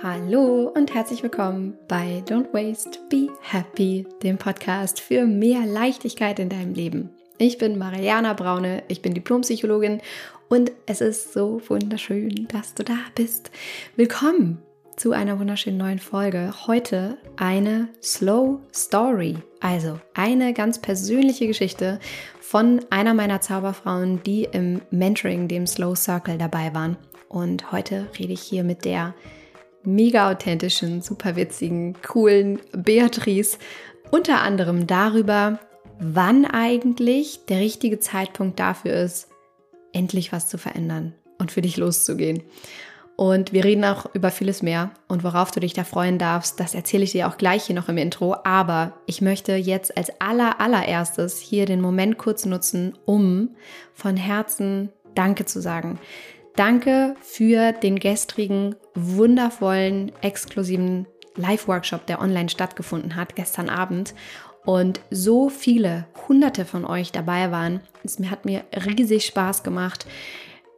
Hallo und herzlich willkommen bei Don't Waste, Be Happy, dem Podcast für mehr Leichtigkeit in deinem Leben. Ich bin Mariana Braune, ich bin Diplompsychologin und es ist so wunderschön, dass du da bist. Willkommen zu einer wunderschönen neuen Folge. Heute eine Slow Story, also eine ganz persönliche Geschichte von einer meiner Zauberfrauen, die im Mentoring, dem Slow Circle dabei waren. Und heute rede ich hier mit der mega authentischen, super witzigen, coolen Beatrice unter anderem darüber, wann eigentlich der richtige Zeitpunkt dafür ist, endlich was zu verändern und für dich loszugehen. Und wir reden auch über vieles mehr und worauf du dich da freuen darfst, das erzähle ich dir auch gleich hier noch im Intro. Aber ich möchte jetzt als aller, allererstes hier den Moment kurz nutzen, um von Herzen Danke zu sagen. Danke für den gestrigen, wundervollen, exklusiven Live-Workshop, der online stattgefunden hat, gestern Abend. Und so viele, hunderte von euch dabei waren. Es hat mir riesig Spaß gemacht.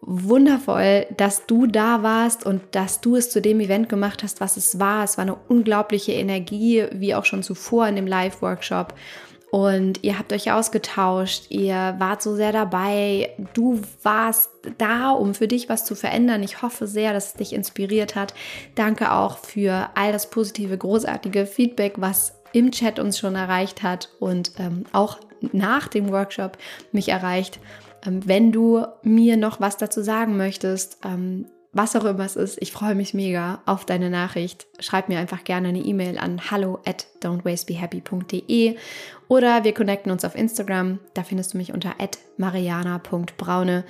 Wundervoll, dass du da warst und dass du es zu dem Event gemacht hast, was es war. Es war eine unglaubliche Energie, wie auch schon zuvor in dem Live-Workshop und ihr habt euch ausgetauscht, ihr wart so sehr dabei, du warst da, um für dich was zu verändern. Ich hoffe sehr, dass es dich inspiriert hat. Danke auch für all das positive, großartige Feedback, was im Chat uns schon erreicht hat und ähm, auch nach dem Workshop mich erreicht. Ähm, wenn du mir noch was dazu sagen möchtest, ähm, was auch immer es ist, ich freue mich mega auf deine Nachricht. Schreib mir einfach gerne eine E-Mail an hallo at don'twastebehappy.de oder wir connecten uns auf Instagram. Da findest du mich unter mariana.braune.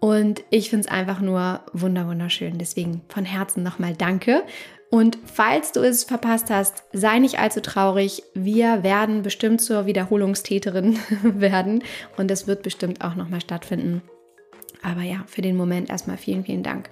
Und ich finde es einfach nur wunderschön. Deswegen von Herzen nochmal Danke. Und falls du es verpasst hast, sei nicht allzu traurig. Wir werden bestimmt zur Wiederholungstäterin werden und es wird bestimmt auch nochmal stattfinden. Aber ja, für den Moment erstmal vielen, vielen Dank.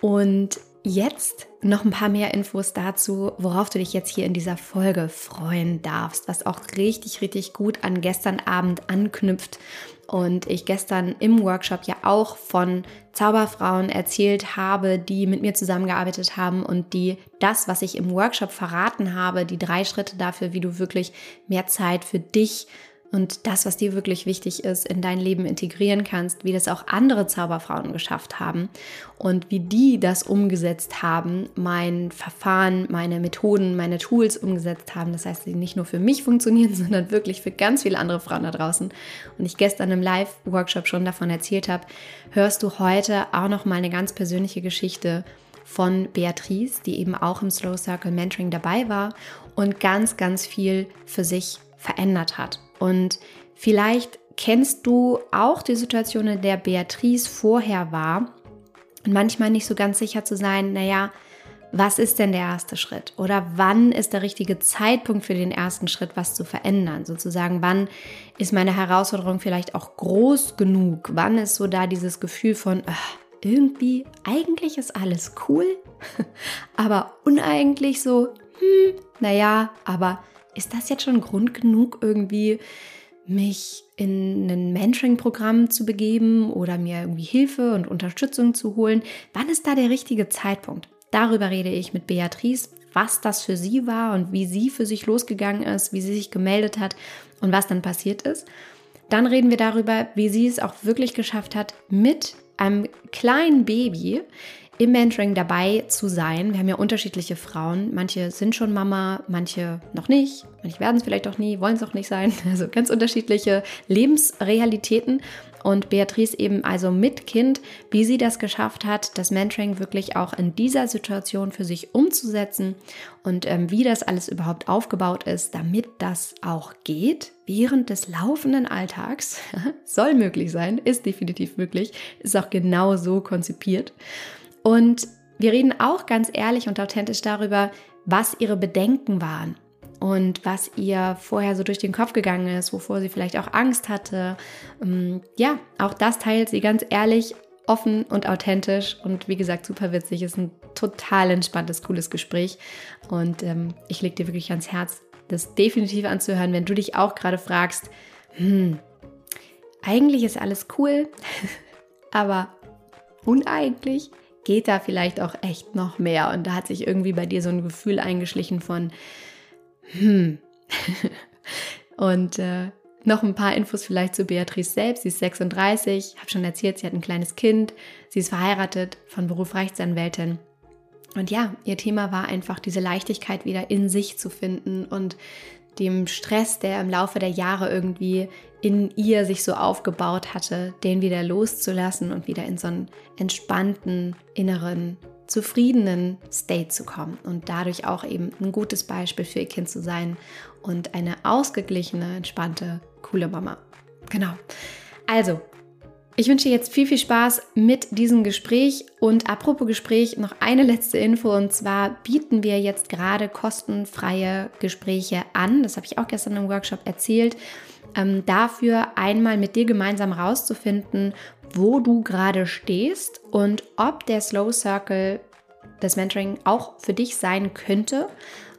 Und jetzt noch ein paar mehr Infos dazu, worauf du dich jetzt hier in dieser Folge freuen darfst, was auch richtig, richtig gut an gestern Abend anknüpft. Und ich gestern im Workshop ja auch von Zauberfrauen erzählt habe, die mit mir zusammengearbeitet haben und die das, was ich im Workshop verraten habe, die drei Schritte dafür, wie du wirklich mehr Zeit für dich und das, was dir wirklich wichtig ist, in dein Leben integrieren kannst, wie das auch andere Zauberfrauen geschafft haben und wie die das umgesetzt haben, mein Verfahren, meine Methoden, meine Tools umgesetzt haben. Das heißt, sie nicht nur für mich funktionieren, sondern wirklich für ganz viele andere Frauen da draußen. Und ich gestern im Live-Workshop schon davon erzählt habe, hörst du heute auch noch mal eine ganz persönliche Geschichte von Beatrice, die eben auch im Slow Circle Mentoring dabei war und ganz, ganz viel für sich verändert hat. Und vielleicht kennst du auch die Situation, in der Beatrice vorher war und manchmal nicht so ganz sicher zu sein, naja, was ist denn der erste Schritt? Oder wann ist der richtige Zeitpunkt für den ersten Schritt, was zu verändern? Sozusagen, wann ist meine Herausforderung vielleicht auch groß genug? Wann ist so da dieses Gefühl von, ach, irgendwie, eigentlich ist alles cool, aber uneigentlich so, hm, naja, aber ist das jetzt schon Grund genug, irgendwie mich in ein Mentoring-Programm zu begeben oder mir irgendwie Hilfe und Unterstützung zu holen? Wann ist da der richtige Zeitpunkt? Darüber rede ich mit Beatrice, was das für sie war und wie sie für sich losgegangen ist, wie sie sich gemeldet hat und was dann passiert ist. Dann reden wir darüber, wie sie es auch wirklich geschafft hat, mit einem kleinen Baby im Mentoring dabei zu sein. Wir haben ja unterschiedliche Frauen. Manche sind schon Mama, manche noch nicht. Manche werden es vielleicht auch nie, wollen es auch nicht sein. Also ganz unterschiedliche Lebensrealitäten. Und Beatrice eben also mit Kind, wie sie das geschafft hat, das Mentoring wirklich auch in dieser Situation für sich umzusetzen und ähm, wie das alles überhaupt aufgebaut ist, damit das auch geht während des laufenden Alltags. Soll möglich sein, ist definitiv möglich, ist auch genau so konzipiert. Und wir reden auch ganz ehrlich und authentisch darüber, was ihre Bedenken waren und was ihr vorher so durch den Kopf gegangen ist, wovor sie vielleicht auch Angst hatte. Ähm, ja, auch das teilt sie ganz ehrlich, offen und authentisch und wie gesagt super witzig. Ist ein total entspanntes, cooles Gespräch und ähm, ich lege dir wirklich ans Herz, das definitiv anzuhören, wenn du dich auch gerade fragst, hm, eigentlich ist alles cool, aber uneigentlich geht da vielleicht auch echt noch mehr. Und da hat sich irgendwie bei dir so ein Gefühl eingeschlichen von, hm. und äh, noch ein paar Infos vielleicht zu Beatrice selbst. Sie ist 36, habe schon erzählt, sie hat ein kleines Kind, sie ist verheiratet, von Beruf Rechtsanwältin. Und ja, ihr Thema war einfach diese Leichtigkeit wieder in sich zu finden und dem Stress, der im Laufe der Jahre irgendwie in ihr sich so aufgebaut hatte, den wieder loszulassen und wieder in so einen entspannten, inneren, zufriedenen State zu kommen und dadurch auch eben ein gutes Beispiel für ihr Kind zu sein und eine ausgeglichene, entspannte, coole Mama. Genau. Also, ich wünsche dir jetzt viel, viel Spaß mit diesem Gespräch. Und apropos Gespräch, noch eine letzte Info. Und zwar bieten wir jetzt gerade kostenfreie Gespräche an. Das habe ich auch gestern im Workshop erzählt. Ähm, dafür einmal mit dir gemeinsam rauszufinden, wo du gerade stehst und ob der Slow Circle des Mentoring auch für dich sein könnte.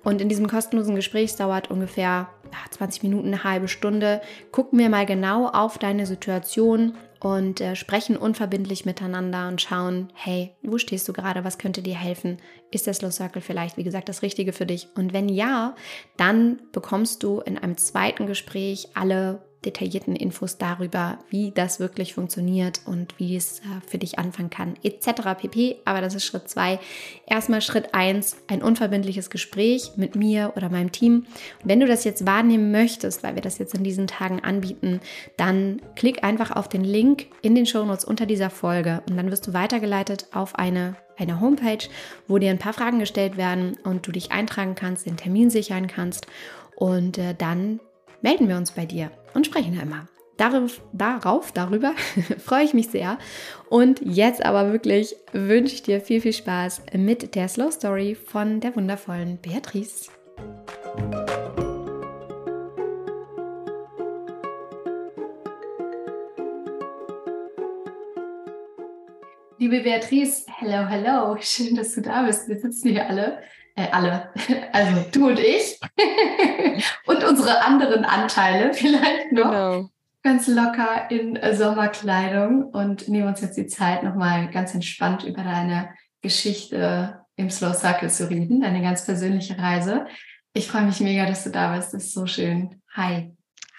Und in diesem kostenlosen Gespräch dauert ungefähr 20 Minuten, eine halbe Stunde. Gucken wir mal genau auf deine Situation und äh, sprechen unverbindlich miteinander und schauen, hey, wo stehst du gerade? Was könnte dir helfen? Ist der Slow Circle vielleicht, wie gesagt, das Richtige für dich? Und wenn ja, dann bekommst du in einem zweiten Gespräch alle detaillierten Infos darüber, wie das wirklich funktioniert und wie es äh, für dich anfangen kann, etc. pp. Aber das ist Schritt zwei. Erstmal Schritt eins, ein unverbindliches Gespräch mit mir oder meinem Team. Und wenn du das jetzt wahrnehmen möchtest, weil wir das jetzt in diesen Tagen anbieten, dann klick einfach auf den Link in den Shownotes unter dieser Folge und dann wirst du weitergeleitet auf eine eine Homepage, wo dir ein paar Fragen gestellt werden und du dich eintragen kannst, den Termin sichern kannst und äh, dann melden wir uns bei dir und sprechen einmal. Darauf, darauf darüber freue ich mich sehr. Und jetzt aber wirklich wünsche ich dir viel, viel Spaß mit der Slow Story von der wundervollen Beatrice. Liebe Beatrice, hello, hello. Schön, dass du da bist. Wir sitzen hier alle äh, alle, also du und ich und unsere anderen Anteile vielleicht noch. Genau. Ganz locker in Sommerkleidung und nehmen uns jetzt die Zeit, nochmal ganz entspannt über deine Geschichte im Slow Circle zu reden, deine ganz persönliche Reise. Ich freue mich mega, dass du da bist. Das ist so schön. Hi.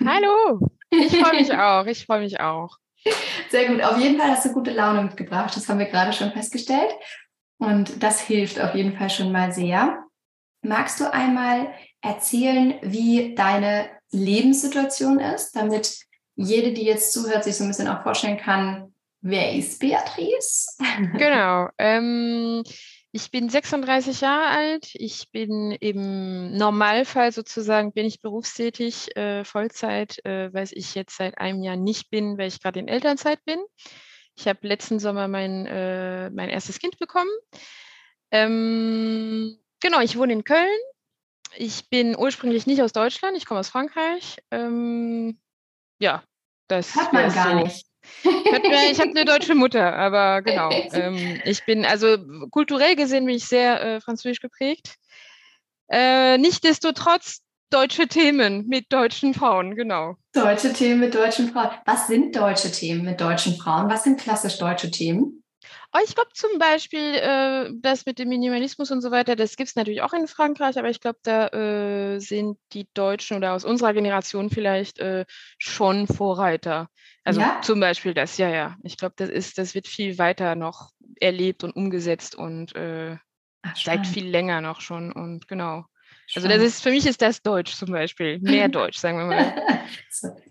Hallo. Ich freue mich auch. Ich freue mich auch. Sehr gut. Auf jeden Fall hast du gute Laune mitgebracht. Das haben wir gerade schon festgestellt. Und das hilft auf jeden Fall schon mal sehr. Magst du einmal erzählen, wie deine Lebenssituation ist, damit jede, die jetzt zuhört, sich so ein bisschen auch vorstellen kann, wer ist Beatrice? Genau. Ähm, ich bin 36 Jahre alt. Ich bin im Normalfall sozusagen, bin ich berufstätig, äh, Vollzeit, äh, was ich jetzt seit einem Jahr nicht bin, weil ich gerade in Elternzeit bin. Ich habe letzten Sommer mein, äh, mein erstes Kind bekommen. Ähm, genau, ich wohne in Köln. Ich bin ursprünglich nicht aus Deutschland, ich komme aus Frankreich. Ähm, ja, das hat man gar so. nicht. ich habe eine deutsche Mutter, aber genau. Ähm, ich bin also kulturell gesehen bin ich sehr äh, französisch geprägt. Äh, Nichtsdestotrotz deutsche Themen mit deutschen Frauen, genau. Deutsche Themen mit deutschen Frauen. Was sind deutsche Themen mit deutschen Frauen? Was sind klassisch deutsche Themen? Oh, ich glaube zum Beispiel, äh, das mit dem Minimalismus und so weiter, das gibt es natürlich auch in Frankreich, aber ich glaube, da äh, sind die Deutschen oder aus unserer Generation vielleicht äh, schon Vorreiter. Also ja? zum Beispiel das, ja, ja. Ich glaube, das ist, das wird viel weiter noch erlebt und umgesetzt und äh, Ach, seit viel länger noch schon und genau. Also das ist für mich ist das Deutsch zum Beispiel, mehr Deutsch, sagen wir mal.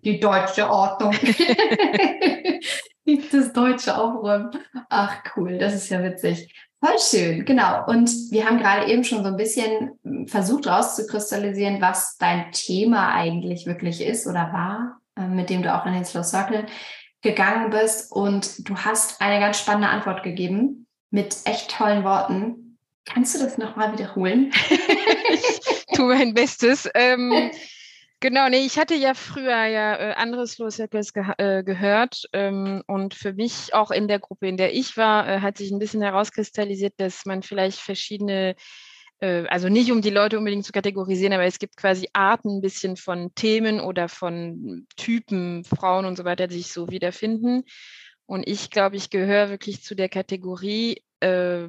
Die deutsche Ordnung. das deutsche Aufräumen. Ach cool, das ist ja witzig. Voll schön, genau. Und wir haben gerade eben schon so ein bisschen versucht rauszukristallisieren, was dein Thema eigentlich wirklich ist oder war, äh, mit dem du auch in den Slow Circle gegangen bist. Und du hast eine ganz spannende Antwort gegeben mit echt tollen Worten. Kannst du das nochmal wiederholen? ich tue mein Bestes. Ähm, genau, nee, ich hatte ja früher ja äh, andere Slow Circles ge äh, gehört ähm, und für mich auch in der Gruppe, in der ich war, äh, hat sich ein bisschen herauskristallisiert, dass man vielleicht verschiedene äh, also nicht um die Leute unbedingt zu kategorisieren, aber es gibt quasi Arten ein bisschen von Themen oder von Typen, Frauen und so weiter, die sich so wiederfinden. Und ich glaube, ich gehöre wirklich zu der Kategorie, äh,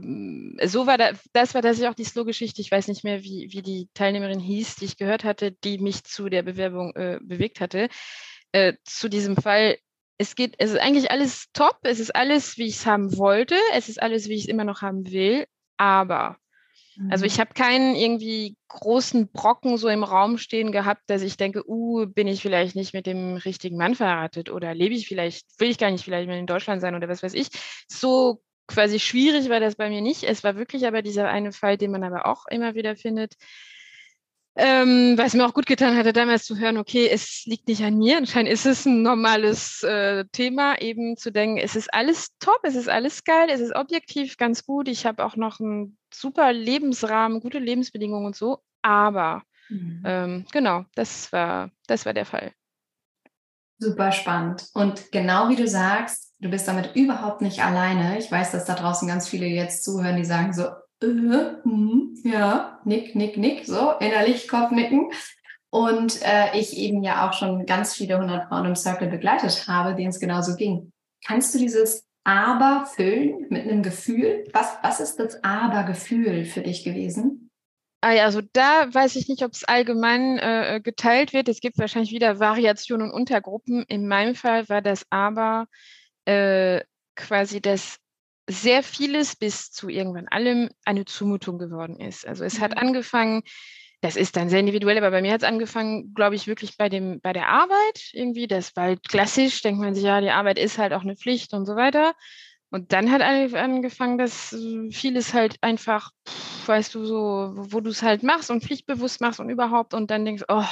so war da, das war tatsächlich auch die Slow-Geschichte. Ich weiß nicht mehr, wie, wie die Teilnehmerin hieß, die ich gehört hatte, die mich zu der Bewerbung äh, bewegt hatte. Äh, zu diesem Fall, es geht, es ist eigentlich alles top, es ist alles, wie ich es haben wollte, es ist alles, wie ich es immer noch haben will, aber also ich mhm. habe keinen irgendwie großen Brocken so im Raum stehen gehabt, dass ich denke, uh, bin ich vielleicht nicht mit dem richtigen Mann verheiratet oder lebe ich vielleicht, will ich gar nicht vielleicht mehr in Deutschland sein oder was weiß ich. So quasi schwierig war das bei mir nicht. Es war wirklich aber dieser eine Fall, den man aber auch immer wieder findet, ähm, was mir auch gut getan hatte, damals zu hören, okay, es liegt nicht an mir. Anscheinend ist es ein normales äh, Thema, eben zu denken, es ist alles top, es ist alles geil, es ist objektiv ganz gut. Ich habe auch noch einen super Lebensrahmen, gute Lebensbedingungen und so. Aber mhm. ähm, genau, das war, das war der Fall. Super spannend. Und genau wie du sagst, du bist damit überhaupt nicht alleine. Ich weiß, dass da draußen ganz viele jetzt zuhören, die sagen so, äh, mh, ja, nick, nick, nick, so innerlich Kopfnicken. Und äh, ich eben ja auch schon ganz viele hundert Frauen im Circle begleitet habe, denen es genauso ging. Kannst du dieses Aber füllen mit einem Gefühl? Was, was ist das Aber-Gefühl für dich gewesen? Ah ja, also da weiß ich nicht, ob es allgemein äh, geteilt wird. Es gibt wahrscheinlich wieder Variationen und Untergruppen. In meinem Fall war das aber äh, quasi das sehr vieles bis zu irgendwann allem eine Zumutung geworden ist. Also es mhm. hat angefangen, das ist dann sehr individuell, aber bei mir hat es angefangen, glaube ich, wirklich bei dem, bei der Arbeit irgendwie. Das war halt klassisch, denkt man sich, ja, die Arbeit ist halt auch eine Pflicht und so weiter. Und dann hat angefangen, dass vieles halt einfach, weißt du, so, wo du es halt machst und pflichtbewusst machst und überhaupt und dann denkst, oh.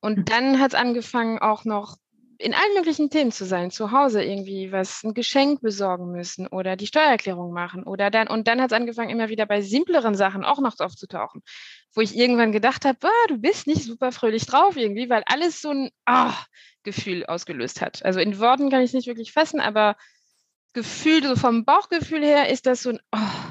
Und hm. dann hat es angefangen, auch noch in allen möglichen Themen zu sein, zu Hause irgendwie was, ein Geschenk besorgen müssen oder die Steuererklärung machen oder dann, und dann hat es angefangen, immer wieder bei simpleren Sachen auch noch aufzutauchen, wo ich irgendwann gedacht habe, du bist nicht super fröhlich drauf irgendwie, weil alles so ein ah, Gefühl ausgelöst hat. Also in Worten kann ich es nicht wirklich fassen, aber Gefühl, so vom Bauchgefühl her ist das so ein oh,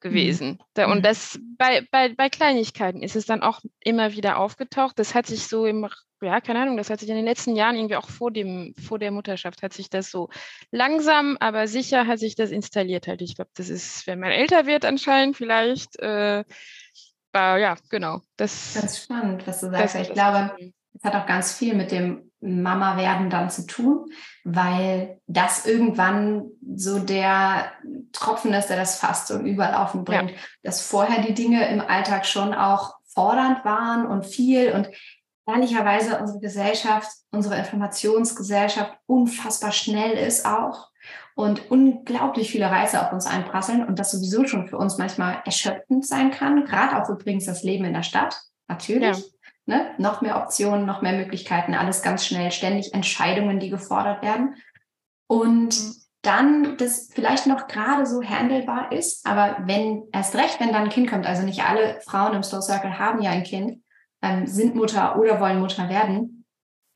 gewesen. Mhm. Und mhm. das bei, bei, bei Kleinigkeiten ist es dann auch immer wieder aufgetaucht. Das hat sich so im ja, keine Ahnung, das hat sich in den letzten Jahren irgendwie auch vor dem, vor der Mutterschaft hat sich das so langsam, aber sicher hat sich das installiert halt. Ich glaube, das ist, wenn man älter wird anscheinend vielleicht, äh, aber ja, genau. Das, Ganz spannend, was du sagst. ich glaube, es hat auch ganz viel mit dem Mama werden dann zu tun, weil das irgendwann so der Tropfen ist, der das fast zum Überlaufen bringt, ja. dass vorher die Dinge im Alltag schon auch fordernd waren und viel und ehrlicherweise unsere Gesellschaft, unsere Informationsgesellschaft unfassbar schnell ist auch und unglaublich viele Reize auf uns einprasseln und das sowieso schon für uns manchmal erschöpfend sein kann. Gerade auch übrigens das Leben in der Stadt, natürlich. Ja. Ne? Noch mehr Optionen, noch mehr Möglichkeiten, alles ganz schnell, ständig Entscheidungen, die gefordert werden. Und mhm. dann das vielleicht noch gerade so handelbar ist, aber wenn erst recht, wenn dann ein Kind kommt, also nicht alle Frauen im Slow Circle haben ja ein Kind, ähm, sind Mutter oder wollen Mutter werden.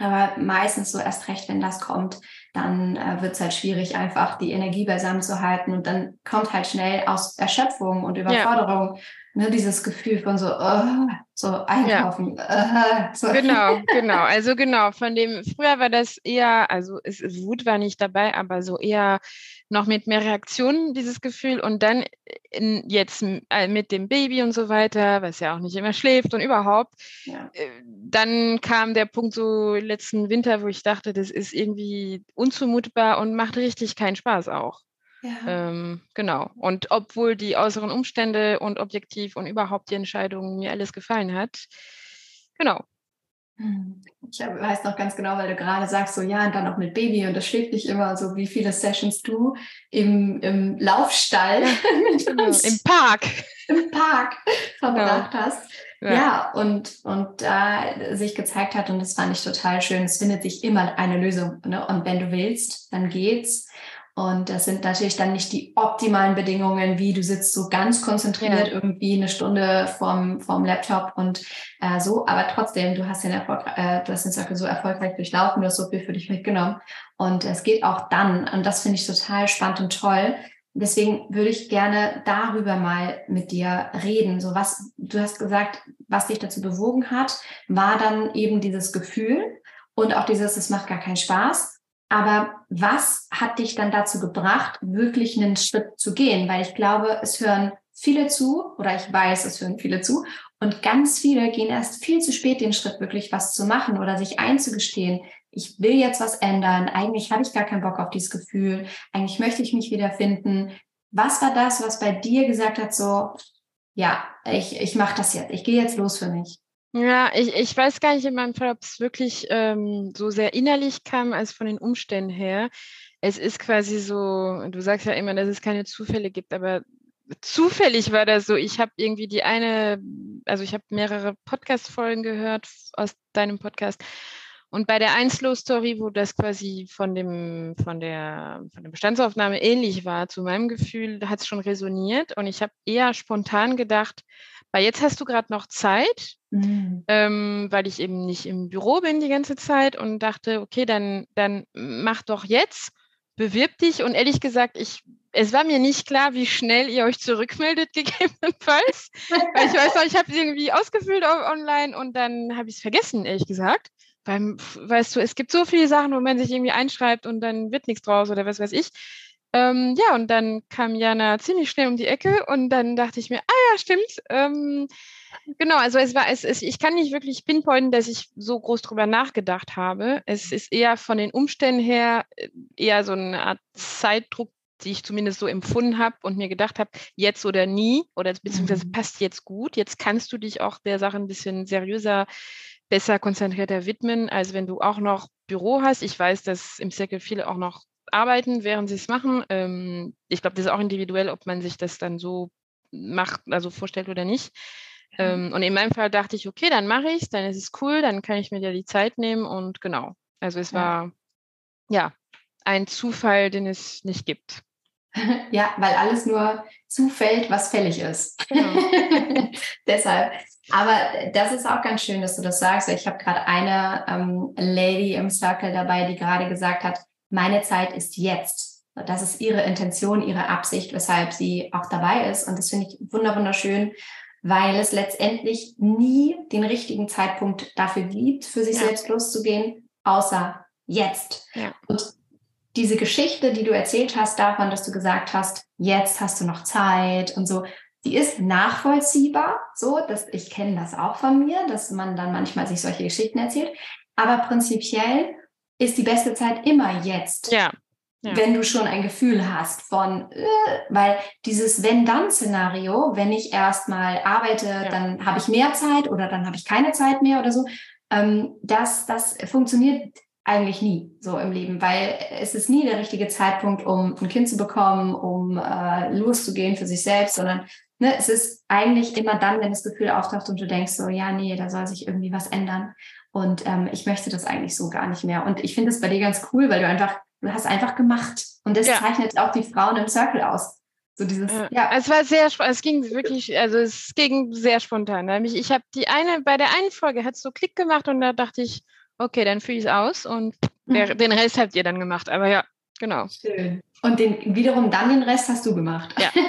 Aber meistens so erst recht, wenn das kommt, dann äh, wird es halt schwierig, einfach die Energie beisammen zu halten. Und dann kommt halt schnell aus Erschöpfung und Überforderung ja. Ne, dieses Gefühl von so, oh, so einkaufen. Ja. Uh, so. Genau, genau. Also genau, von dem, früher war das eher, also es, Wut war nicht dabei, aber so eher noch mit mehr Reaktionen dieses Gefühl und dann in, jetzt äh, mit dem Baby und so weiter, was ja auch nicht immer schläft und überhaupt, ja. äh, dann kam der Punkt so letzten Winter, wo ich dachte, das ist irgendwie unzumutbar und macht richtig keinen Spaß auch. Ja. Ähm, genau. Und obwohl die äußeren Umstände und objektiv und überhaupt die Entscheidung mir alles gefallen hat, genau. Hm. Ich weiß noch ganz genau, weil du gerade sagst, so ja, und dann noch mit Baby und das schlägt nicht immer so, wie viele Sessions du im, im Laufstall genau. im Park im Park verbracht genau. hast. Ja. ja, und, und da äh, sich gezeigt hat, und das fand ich total schön, es findet sich immer eine Lösung. Ne? Und wenn du willst, dann geht's. Und das sind natürlich dann nicht die optimalen Bedingungen, wie du sitzt so ganz konzentriert ja. irgendwie eine Stunde vorm, vorm Laptop und äh, so. Aber trotzdem, du hast den Erfolg, äh, du hast den Circle so erfolgreich durchlaufen, du hast so viel für dich mitgenommen. Und es geht auch dann. Und das finde ich total spannend und toll. Deswegen würde ich gerne darüber mal mit dir reden. So was, du hast gesagt, was dich dazu bewogen hat, war dann eben dieses Gefühl und auch dieses, es macht gar keinen Spaß Aber was hat dich dann dazu gebracht, wirklich einen Schritt zu gehen? Weil ich glaube, es hören viele zu, oder ich weiß, es hören viele zu, und ganz viele gehen erst viel zu spät den Schritt, wirklich was zu machen oder sich einzugestehen. Ich will jetzt was ändern. Eigentlich habe ich gar keinen Bock auf dieses Gefühl. Eigentlich möchte ich mich wiederfinden. Was war das, was bei dir gesagt hat, so, ja, ich, ich mache das jetzt. Ich gehe jetzt los für mich. Ja, ich, ich weiß gar nicht in meinem Fall, ob es wirklich ähm, so sehr innerlich kam als von den Umständen her. Es ist quasi so, du sagst ja immer, dass es keine Zufälle gibt, aber zufällig war das so. Ich habe irgendwie die eine, also ich habe mehrere Podcast-Folgen gehört aus deinem Podcast. Und bei der Einslow-Story, wo das quasi von dem, von der, von der Bestandsaufnahme ähnlich war zu meinem Gefühl, hat es schon resoniert. Und ich habe eher spontan gedacht, weil jetzt hast du gerade noch Zeit, mhm. ähm, weil ich eben nicht im Büro bin die ganze Zeit und dachte, okay, dann, dann mach doch jetzt, bewirb dich. Und ehrlich gesagt, ich es war mir nicht klar, wie schnell ihr euch zurückmeldet, gegebenenfalls. Weil ich weiß noch, ich habe es irgendwie ausgefüllt online und dann habe ich es vergessen, ehrlich gesagt. Weil, weißt du, es gibt so viele Sachen, wo man sich irgendwie einschreibt und dann wird nichts draus oder was weiß ich. Ähm, ja, und dann kam Jana ziemlich schnell um die Ecke und dann dachte ich mir, ah ja, stimmt. Ähm, genau, also es war, es, es, ich kann nicht wirklich pinpointen, dass ich so groß drüber nachgedacht habe. Es ist eher von den Umständen her äh, eher so eine Art Zeitdruck, die ich zumindest so empfunden habe und mir gedacht habe, jetzt oder nie oder beziehungsweise mhm. passt jetzt gut. Jetzt kannst du dich auch der Sache ein bisschen seriöser, besser konzentrierter widmen, als wenn du auch noch Büro hast. Ich weiß, dass im Circle viele auch noch arbeiten, während sie es machen. Ähm, ich glaube, das ist auch individuell, ob man sich das dann so macht, also vorstellt oder nicht. Ähm, und in meinem Fall dachte ich, okay, dann mache ich es, dann ist es cool, dann kann ich mir ja die Zeit nehmen und genau. Also es war ja ein Zufall, den es nicht gibt. Ja, weil alles nur zufällt, was fällig ist. Genau. Deshalb. Aber das ist auch ganz schön, dass du das sagst. Ich habe gerade eine ähm, Lady im Circle dabei, die gerade gesagt hat, meine Zeit ist jetzt. Das ist ihre Intention, ihre Absicht, weshalb sie auch dabei ist. Und das finde ich wunderschön, weil es letztendlich nie den richtigen Zeitpunkt dafür gibt, für sich ja. selbst loszugehen, außer jetzt. Ja. Und diese Geschichte, die du erzählt hast davon, dass du gesagt hast, jetzt hast du noch Zeit und so, die ist nachvollziehbar, so, dass ich kenne das auch von mir, dass man dann manchmal sich solche Geschichten erzählt. Aber prinzipiell ist die beste Zeit immer jetzt. Ja. ja. Wenn du schon ein Gefühl hast von, äh, weil dieses Wenn-Dann-Szenario, wenn ich erstmal arbeite, ja. dann habe ich mehr Zeit oder dann habe ich keine Zeit mehr oder so, ähm, das, das funktioniert eigentlich nie so im Leben, weil es ist nie der richtige Zeitpunkt, um ein Kind zu bekommen, um äh, loszugehen für sich selbst, sondern ne, es ist eigentlich immer dann, wenn das Gefühl auftaucht und du denkst so, ja, nee, da soll sich irgendwie was ändern. Und ähm, ich möchte das eigentlich so gar nicht mehr. Und ich finde es bei dir ganz cool, weil du einfach, du hast einfach gemacht. Und das ja. zeichnet auch die Frauen im Circle aus. So dieses, ja. ja. Es war sehr, es ging wirklich, also es ging sehr spontan. Nämlich ich habe die eine, bei der einen Folge hat es so Klick gemacht und da dachte ich, okay, dann fühle ich es aus und der, mhm. den Rest habt ihr dann gemacht. Aber ja, genau. Schön. Und den, wiederum dann den Rest hast du gemacht. Ja.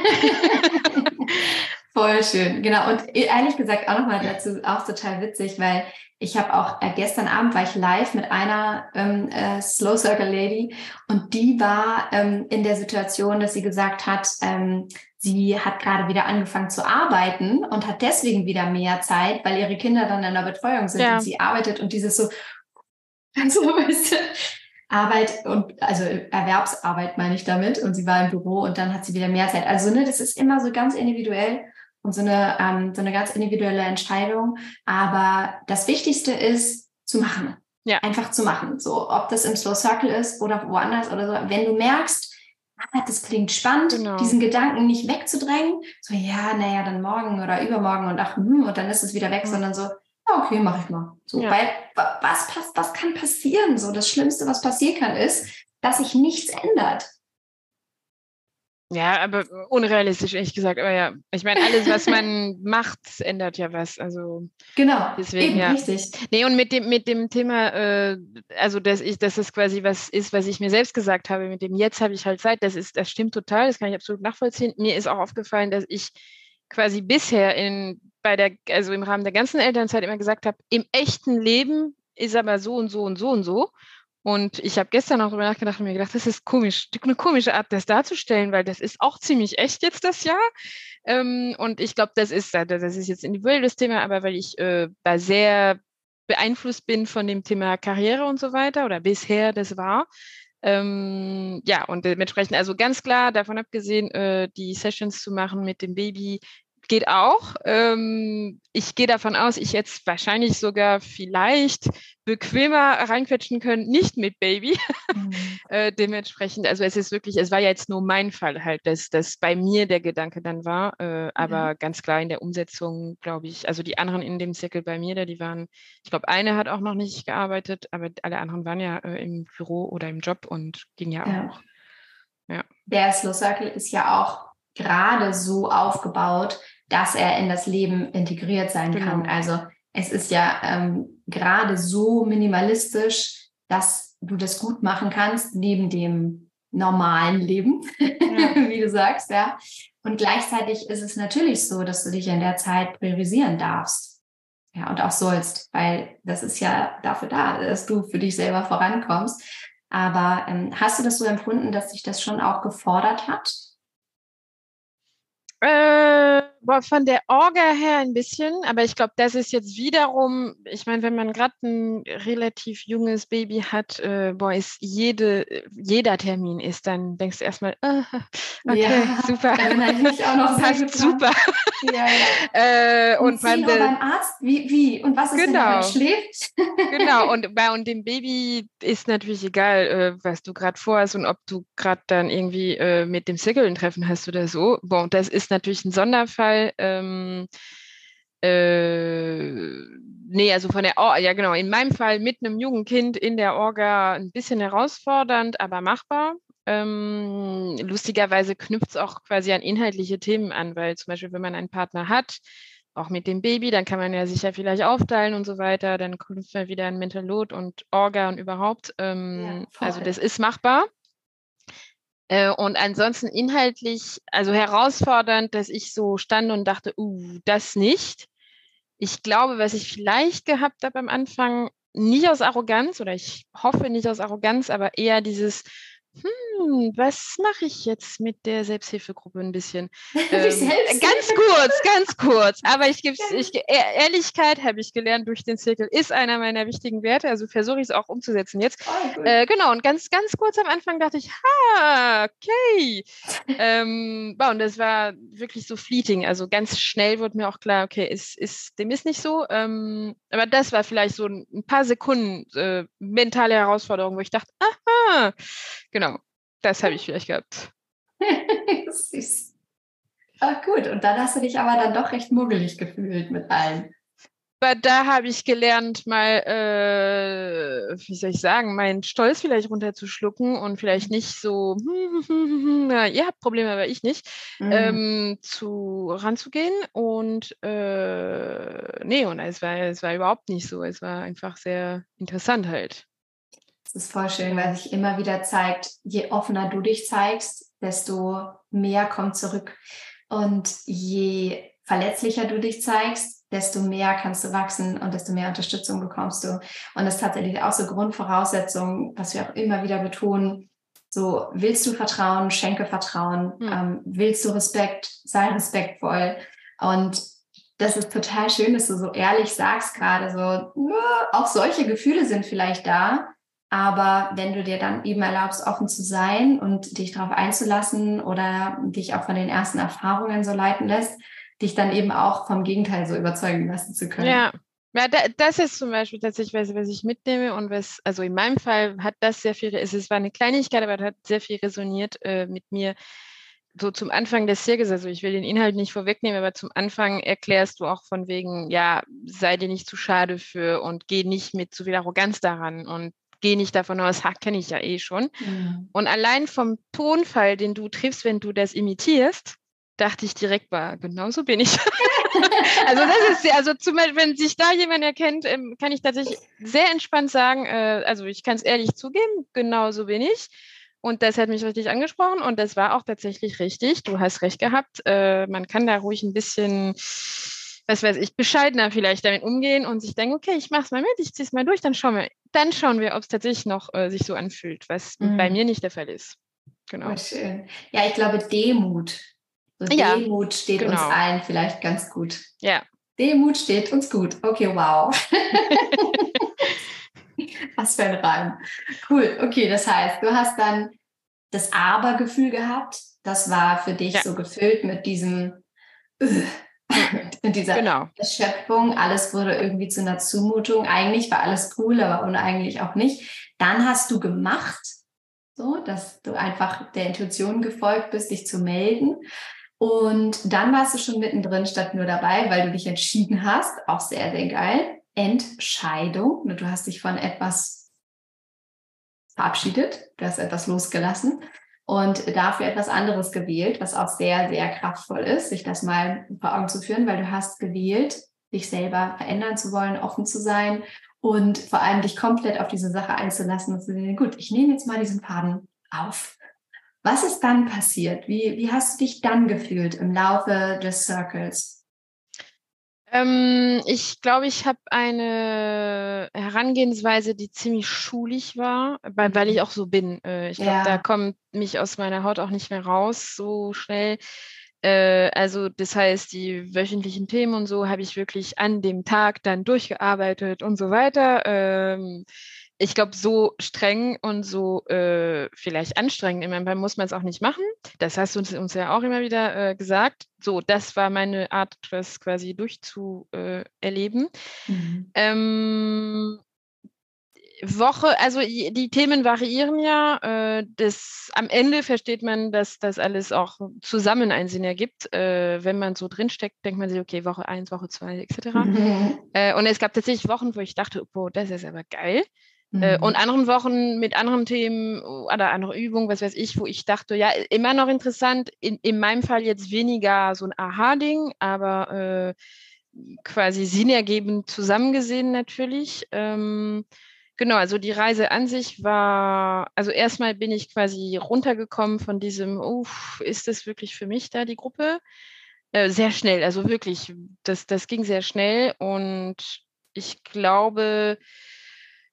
Voll schön, genau. Und ehrlich gesagt auch nochmal dazu, auch total witzig, weil ich habe auch äh, gestern Abend war ich live mit einer ähm, äh, Slow Circle Lady und die war ähm, in der Situation, dass sie gesagt hat, ähm, sie hat gerade wieder angefangen zu arbeiten und hat deswegen wieder mehr Zeit, weil ihre Kinder dann in der Betreuung sind ja. und sie arbeitet und dieses so, also, weißt du, Arbeit und also Erwerbsarbeit meine ich damit und sie war im Büro und dann hat sie wieder mehr Zeit. Also ne, das ist immer so ganz individuell und so eine ähm, so eine ganz individuelle Entscheidung. Aber das Wichtigste ist zu machen, ja. einfach zu machen. So ob das im Slow Circle ist oder woanders oder so. Wenn du merkst, ah, das klingt spannend, genau. diesen Gedanken nicht wegzudrängen, so ja, naja, dann morgen oder übermorgen und ach, hm, und dann ist es wieder weg, mhm. sondern so okay, mache ich mal. So, ja. weil was passt, was kann passieren? So, das Schlimmste, was passieren kann, ist, dass sich nichts ändert. Ja, aber unrealistisch, ehrlich gesagt. Aber ja, ich meine, alles, was man macht, ändert ja was. Also genau, deswegen, eben, ja. richtig. Nee, und mit dem, mit dem Thema, äh, also dass ich, dass es quasi was ist, was ich mir selbst gesagt habe, mit dem jetzt habe ich halt Zeit, das ist, das stimmt total, das kann ich absolut nachvollziehen. Mir ist auch aufgefallen, dass ich quasi bisher in bei der, also im Rahmen der ganzen Elternzeit immer gesagt habe, im echten Leben ist aber so und so und so und so. Und ich habe gestern auch darüber nachgedacht und mir gedacht, das ist komisch, eine komische Art, das darzustellen, weil das ist auch ziemlich echt jetzt das Jahr. Ähm, und ich glaube, das ist, das ist jetzt individuell das Thema, aber weil ich äh, sehr beeinflusst bin von dem Thema Karriere und so weiter oder bisher das war. Ähm, ja, und dementsprechend, also ganz klar davon abgesehen, äh, die Sessions zu machen mit dem Baby geht auch. Ähm, ich gehe davon aus, ich jetzt wahrscheinlich sogar vielleicht bequemer reinquetschen können, nicht mit Baby. Mhm. äh, dementsprechend, also es ist wirklich, es war ja jetzt nur mein Fall halt, dass das bei mir der Gedanke dann war, äh, aber mhm. ganz klar in der Umsetzung, glaube ich, also die anderen in dem Zirkel bei mir, da die waren, ich glaube, eine hat auch noch nicht gearbeitet, aber alle anderen waren ja äh, im Büro oder im Job und ging ja, ja. auch. Ja. Der Slow Circle ist ja auch gerade so aufgebaut, dass er in das Leben integriert sein genau. kann. Also es ist ja ähm, gerade so minimalistisch, dass du das gut machen kannst neben dem normalen Leben, ja. wie du sagst, ja. Und gleichzeitig ist es natürlich so, dass du dich in der Zeit priorisieren darfst. Ja, und auch sollst, weil das ist ja dafür da, dass du für dich selber vorankommst. Aber ähm, hast du das so empfunden, dass sich das schon auch gefordert hat? Äh, von der Orga her ein bisschen, aber ich glaube, das ist jetzt wiederum, ich meine, wenn man gerade ein relativ junges Baby hat, äh, boah, ist jede, jeder Termin ist, dann denkst du erstmal, äh, okay, ja, super. Ich auch noch Passt super. Ja, ja. äh, und, und beim, beim Arzt, wie, wie? Und was ist, genau. wenn er schläft? genau, und bei und dem Baby ist natürlich egal, äh, was du gerade vorhast und ob du gerade dann irgendwie äh, mit dem Single ein Treffen hast oder so. Boah, das ist natürlich ein Sonderfall Fall. Ähm, äh, nee, also von der, Or ja genau, in meinem Fall mit einem Jugendkind in der Orga ein bisschen herausfordernd, aber machbar. Ähm, lustigerweise knüpft es auch quasi an inhaltliche Themen an, weil zum Beispiel, wenn man einen Partner hat, auch mit dem Baby, dann kann man ja sich ja vielleicht aufteilen und so weiter, dann knüpft man wieder ein Mental Load und Orga und überhaupt. Ähm, ja, also das ist machbar. Äh, und ansonsten inhaltlich, also herausfordernd, dass ich so stand und dachte, uh, das nicht. Ich glaube, was ich vielleicht gehabt habe am Anfang, nicht aus Arroganz oder ich hoffe nicht aus Arroganz, aber eher dieses, hm, was mache ich jetzt mit der Selbsthilfegruppe ein bisschen? Ähm, ganz kurz, ganz kurz. Aber ich gebe ich, Ehrlichkeit habe ich gelernt durch den Zirkel, ist einer meiner wichtigen Werte. Also versuche ich es auch umzusetzen jetzt. Oh, äh, genau, und ganz, ganz kurz am Anfang dachte ich, ha, okay. ähm, und das war wirklich so fleeting. Also ganz schnell wurde mir auch klar, okay, ist, ist, dem ist nicht so. Ähm, aber das war vielleicht so ein paar Sekunden äh, mentale Herausforderung, wo ich dachte, aha, genau, das habe ich vielleicht gehabt. Süß. Ach gut, und dann hast du dich aber dann doch recht muggelig gefühlt mit allen. Aber da habe ich gelernt, mal, äh, wie soll ich sagen, meinen Stolz vielleicht runterzuschlucken und vielleicht nicht so, na, ihr habt Probleme, aber ich nicht, mhm. ähm, zu ranzugehen. Und äh, nee, und es war, es war überhaupt nicht so. Es war einfach sehr interessant halt. Das ist voll schön, weil sich immer wieder zeigt, je offener du dich zeigst, desto mehr kommt zurück. Und je verletzlicher du dich zeigst, desto mehr kannst du wachsen und desto mehr Unterstützung bekommst du. Und das ist tatsächlich auch so Grundvoraussetzung, was wir auch immer wieder betonen. So, willst du Vertrauen, schenke Vertrauen. Mhm. Ähm, willst du Respekt, sei respektvoll. Und das ist total schön, dass du so ehrlich sagst gerade so, auch solche Gefühle sind vielleicht da, aber wenn du dir dann eben erlaubst, offen zu sein und dich darauf einzulassen oder dich auch von den ersten Erfahrungen so leiten lässt, dich dann eben auch vom Gegenteil so überzeugen lassen zu können. Ja. Ja, das ist zum Beispiel tatsächlich, was, was ich mitnehme und was, also in meinem Fall hat das sehr viel, es war eine Kleinigkeit, aber das hat sehr viel resoniert äh, mit mir. So zum Anfang des Zirkels, also ich will den Inhalt nicht vorwegnehmen, aber zum Anfang erklärst du auch von wegen, ja, sei dir nicht zu schade für und geh nicht mit zu viel Arroganz daran und gehe nicht davon aus, ha, kenne ich ja eh schon. Mhm. Und allein vom Tonfall, den du triffst, wenn du das imitierst, dachte ich direkt, war, genauso bin ich. also das ist, also zum Beispiel, wenn sich da jemand erkennt, ähm, kann ich tatsächlich sehr entspannt sagen, äh, also ich kann es ehrlich zugeben, genauso bin ich. Und das hat mich richtig angesprochen und das war auch tatsächlich richtig. Du hast recht gehabt. Äh, man kann da ruhig ein bisschen was weiß ich, bescheidener vielleicht damit umgehen und sich denken, okay, ich mach's mal mit, ich zieh's mal durch, dann schauen wir, dann schauen wir, ob es tatsächlich noch äh, sich so anfühlt, was mhm. bei mir nicht der Fall ist. Genau. Oh, schön. Ja, ich glaube, Demut. So ja, Demut steht genau. uns allen vielleicht ganz gut. Ja. Demut steht uns gut. Okay, wow. Was für ein Reim. Cool. Okay, das heißt, du hast dann das Aber-Gefühl gehabt. Das war für dich ja. so gefüllt mit diesem, mit dieser genau. Erschöpfung. Alles wurde irgendwie zu einer Zumutung. Eigentlich war alles cool, aber uneigentlich auch nicht. Dann hast du gemacht, so, dass du einfach der Intuition gefolgt bist, dich zu melden. Und dann warst du schon mittendrin statt nur dabei, weil du dich entschieden hast. Auch sehr, sehr geil. Entscheidung. Du hast dich von etwas verabschiedet. Du hast etwas losgelassen und dafür etwas anderes gewählt, was auch sehr, sehr kraftvoll ist, sich das mal vor Augen zu führen, weil du hast gewählt, dich selber verändern zu wollen, offen zu sein und vor allem dich komplett auf diese Sache einzulassen und zu sagen, gut, ich nehme jetzt mal diesen Faden auf. Was ist dann passiert? Wie, wie hast du dich dann gefühlt im Laufe des Circles? Ähm, ich glaube, ich habe eine Herangehensweise, die ziemlich schulig war, weil, weil ich mhm. auch so bin. Äh, ich glaube, ja. da kommt mich aus meiner Haut auch nicht mehr raus so schnell. Äh, also das heißt, die wöchentlichen Themen und so habe ich wirklich an dem Tag dann durchgearbeitet und so weiter. Ähm, ich glaube, so streng und so äh, vielleicht anstrengend in meinem Fall muss man es auch nicht machen. Das hast du uns, uns ja auch immer wieder äh, gesagt. So, das war meine Art, das quasi durchzuerleben. Äh, mhm. ähm, Woche, also die Themen variieren ja. Äh, das, am Ende versteht man, dass das alles auch zusammen einen Sinn ergibt. Äh, wenn man so drinsteckt, denkt man sich, okay, Woche 1, Woche 2 etc. Mhm. Äh, und es gab tatsächlich Wochen, wo ich dachte, oh, das ist aber geil. Äh, mhm. Und anderen Wochen mit anderen Themen oder andere Übungen, was weiß ich, wo ich dachte, ja, immer noch interessant. In, in meinem Fall jetzt weniger so ein Aha-Ding, aber äh, quasi sinnergebend zusammengesehen natürlich. Ähm, genau, also die Reise an sich war, also erstmal bin ich quasi runtergekommen von diesem, uff, ist das wirklich für mich da die Gruppe? Äh, sehr schnell, also wirklich, das, das ging sehr schnell und ich glaube,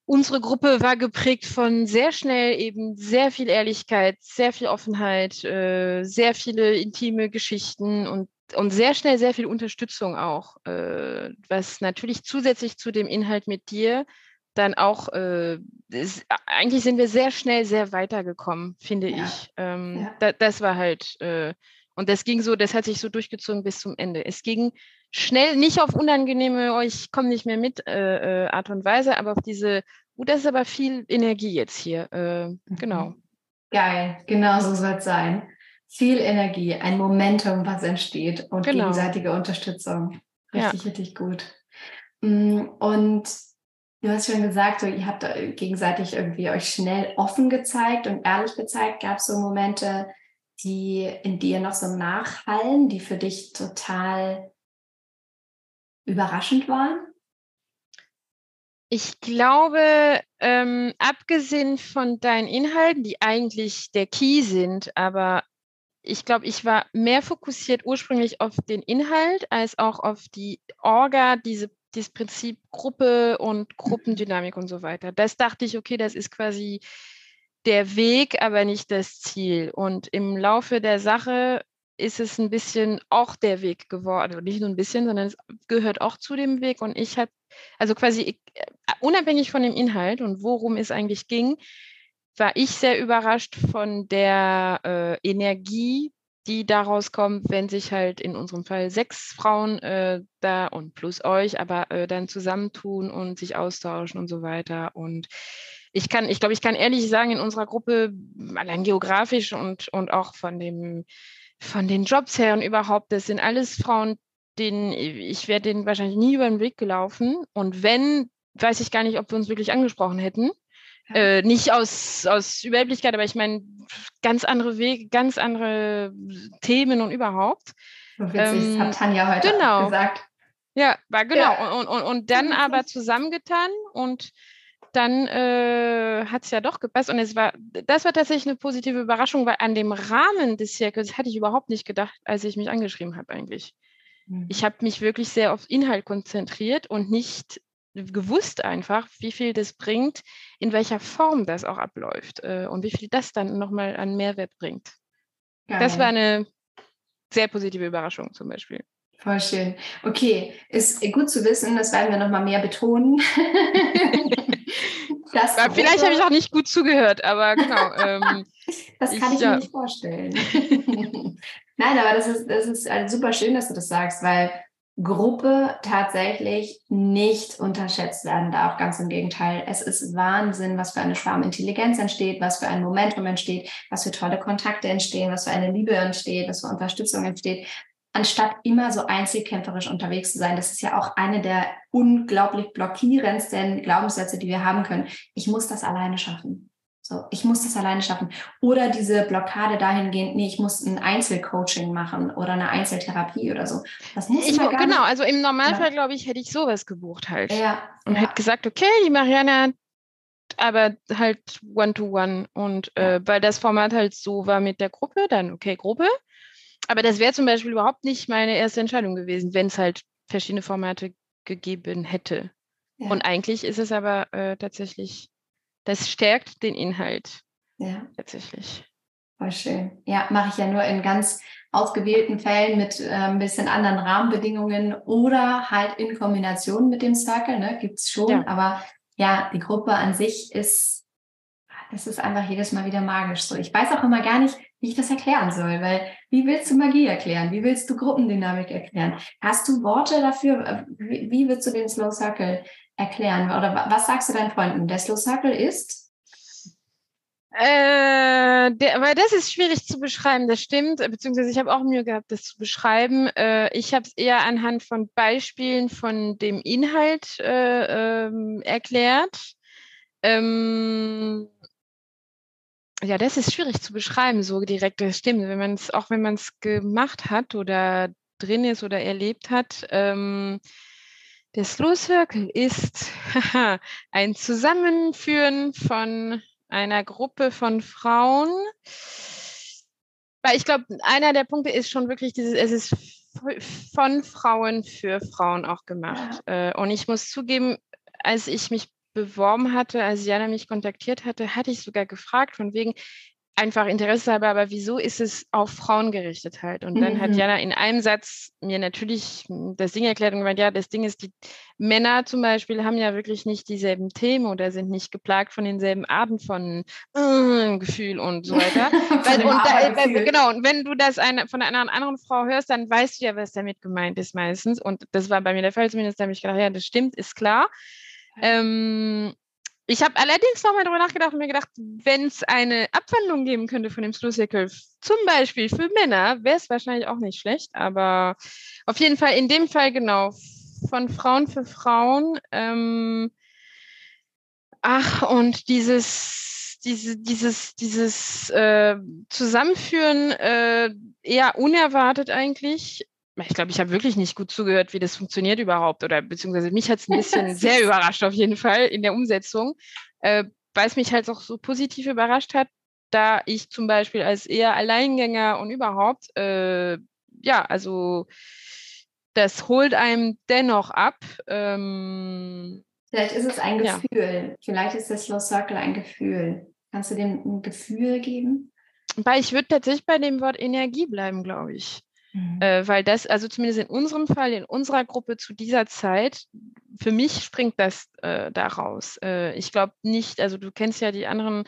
unsere Gruppe war geprägt von sehr schnell eben sehr viel Ehrlichkeit, sehr viel Offenheit, äh, sehr viele intime Geschichten und, und sehr schnell sehr viel Unterstützung auch, äh, was natürlich zusätzlich zu dem Inhalt mit dir dann auch, äh, ist, eigentlich sind wir sehr schnell sehr weitergekommen, finde ja. ich. Ähm, ja. da, das war halt, äh, und das ging so, das hat sich so durchgezogen bis zum Ende. Es ging schnell, nicht auf unangenehme, oh, ich komme nicht mehr mit äh, äh, Art und Weise, aber auf diese, oh, das ist aber viel Energie jetzt hier. Äh, mhm. Genau. Geil, genau so soll es sein. Viel Energie, ein Momentum, was entsteht und genau. gegenseitige Unterstützung. Richtig, ja. richtig gut. Mm, und du hast schon gesagt, so, ihr habt gegenseitig irgendwie euch schnell offen gezeigt und ehrlich gezeigt. Gab es so Momente, die in dir noch so nachhallen, die für dich total überraschend waren? Ich glaube, ähm, abgesehen von deinen Inhalten, die eigentlich der Key sind, aber ich glaube, ich war mehr fokussiert ursprünglich auf den Inhalt als auch auf die Orga, diese, dieses Prinzip Gruppe und Gruppendynamik und so weiter. Das dachte ich, okay, das ist quasi der Weg, aber nicht das Ziel. Und im Laufe der Sache ist es ein bisschen auch der Weg geworden. Und nicht nur ein bisschen, sondern es gehört auch zu dem Weg. Und ich habe, also quasi äh, unabhängig von dem Inhalt und worum es eigentlich ging, war ich sehr überrascht von der äh, Energie, die daraus kommt, wenn sich halt in unserem Fall sechs Frauen äh, da und plus euch, aber äh, dann zusammentun und sich austauschen und so weiter. Und ich kann, ich glaube, ich kann ehrlich sagen, in unserer Gruppe, allein geografisch und, und auch von dem von den Jobs her und überhaupt, das sind alles Frauen, denen ich wäre denen wahrscheinlich nie über den Weg gelaufen. Und wenn, weiß ich gar nicht, ob wir uns wirklich angesprochen hätten. Ja. Äh, nicht aus, aus Überheblichkeit, aber ich meine, ganz andere Wege, ganz andere Themen und überhaupt. So witzig, ähm, das hat Tanja heute genau. gesagt. Ja, war genau. Ja. Und, und, und dann aber zusammengetan und dann äh, hat es ja doch gepasst. Und es war, das war tatsächlich eine positive Überraschung, weil an dem Rahmen des Circles hatte ich überhaupt nicht gedacht, als ich mich angeschrieben habe eigentlich. Mhm. Ich habe mich wirklich sehr auf Inhalt konzentriert und nicht gewusst einfach, wie viel das bringt, in welcher Form das auch abläuft äh, und wie viel das dann nochmal an Mehrwert bringt. Geil. Das war eine sehr positive Überraschung zum Beispiel. Voll schön. Okay, ist gut zu wissen, das werden wir nochmal mehr betonen. Vielleicht habe ich auch nicht gut zugehört, aber genau. Ähm, das kann ich, ich ja. mir nicht vorstellen. Nein, aber das ist, das ist also super schön, dass du das sagst, weil Gruppe tatsächlich nicht unterschätzt werden darf. Ganz im Gegenteil. Es ist Wahnsinn, was für eine Schwarmintelligenz entsteht, was für ein Momentum entsteht, was für tolle Kontakte entstehen, was für eine Liebe entsteht, was für Unterstützung entsteht. Anstatt immer so einzelkämpferisch unterwegs zu sein. Das ist ja auch eine der unglaublich blockierendsten Glaubenssätze, die wir haben können. Ich muss das alleine schaffen. So, ich muss das alleine schaffen. Oder diese Blockade dahingehend, nee, ich muss ein Einzelcoaching machen oder eine Einzeltherapie oder so. Das muss ich, genau, nicht. also im Normalfall, ja. glaube ich, hätte ich sowas gebucht halt. Ja. Und ja. hätte gesagt, okay, die Marianne aber halt One-to-One. -one. Und äh, weil das Format halt so war mit der Gruppe, dann okay, Gruppe. Aber das wäre zum Beispiel überhaupt nicht meine erste Entscheidung gewesen, wenn es halt verschiedene Formate gegeben hätte. Ja. Und eigentlich ist es aber äh, tatsächlich das stärkt den Inhalt. Ja. Tatsächlich. Voll schön. Ja, mache ich ja nur in ganz ausgewählten Fällen mit äh, ein bisschen anderen Rahmenbedingungen oder halt in Kombination mit dem Circle, ne? Gibt es schon. Ja. Aber ja, die Gruppe an sich ist, es ist einfach jedes Mal wieder magisch so. Ich weiß auch immer gar nicht, wie ich das erklären soll, weil wie willst du Magie erklären? Wie willst du Gruppendynamik erklären? Hast du Worte dafür? Wie, wie willst du den Slow Circle erklären? Oder was sagst du deinen Freunden? Der Slow Circle ist? Äh, der, weil das ist schwierig zu beschreiben, das stimmt, beziehungsweise ich habe auch Mühe gehabt, das zu beschreiben. Äh, ich habe es eher anhand von Beispielen von dem Inhalt äh, ähm, erklärt. Ähm, ja, das ist schwierig zu beschreiben, so direkt, das stimmt. Wenn man es, auch wenn man es gemacht hat oder drin ist oder erlebt hat, ähm, der Slow Circle ist ein Zusammenführen von einer Gruppe von Frauen. Weil ich glaube, einer der Punkte ist schon wirklich dieses, es ist von Frauen für Frauen auch gemacht. Ja. Äh, und ich muss zugeben, als ich mich beworben hatte, als Jana mich kontaktiert hatte, hatte ich sogar gefragt, von wegen, einfach Interesse habe, aber wieso ist es auf Frauen gerichtet halt? Und dann mhm. hat Jana in einem Satz mir natürlich das Ding erklärt und gemeint, ja, das Ding ist, die Männer zum Beispiel haben ja wirklich nicht dieselben Themen oder sind nicht geplagt von denselben Arten von äh, Gefühl und so weiter. Weil, und da, äh, genau, und wenn du das eine, von einer anderen Frau hörst, dann weißt du ja, was damit gemeint ist meistens. Und das war bei mir der Fall zumindest, da habe ich gedacht, ja, das stimmt, ist klar. Ähm, ich habe allerdings nochmal darüber nachgedacht und mir gedacht, wenn es eine Abwandlung geben könnte von dem Slow Circle, zum Beispiel für Männer, wäre es wahrscheinlich auch nicht schlecht, aber auf jeden Fall in dem Fall genau von Frauen für Frauen. Ähm, ach, und dieses, diese, dieses, dieses äh, Zusammenführen äh, eher unerwartet eigentlich ich glaube, ich habe wirklich nicht gut zugehört, wie das funktioniert überhaupt. Oder beziehungsweise mich hat es ein bisschen sehr überrascht auf jeden Fall in der Umsetzung, äh, weil es mich halt auch so positiv überrascht hat, da ich zum Beispiel als eher Alleingänger und überhaupt, äh, ja, also das holt einem dennoch ab. Ähm, Vielleicht ist es ein Gefühl. Ja. Vielleicht ist das Slow Circle ein Gefühl. Kannst du dem ein Gefühl geben? Weil ich würde tatsächlich bei dem Wort Energie bleiben, glaube ich. Mhm. Äh, weil das, also zumindest in unserem Fall, in unserer Gruppe zu dieser Zeit, für mich springt das äh, daraus. Äh, ich glaube nicht, also du kennst ja die anderen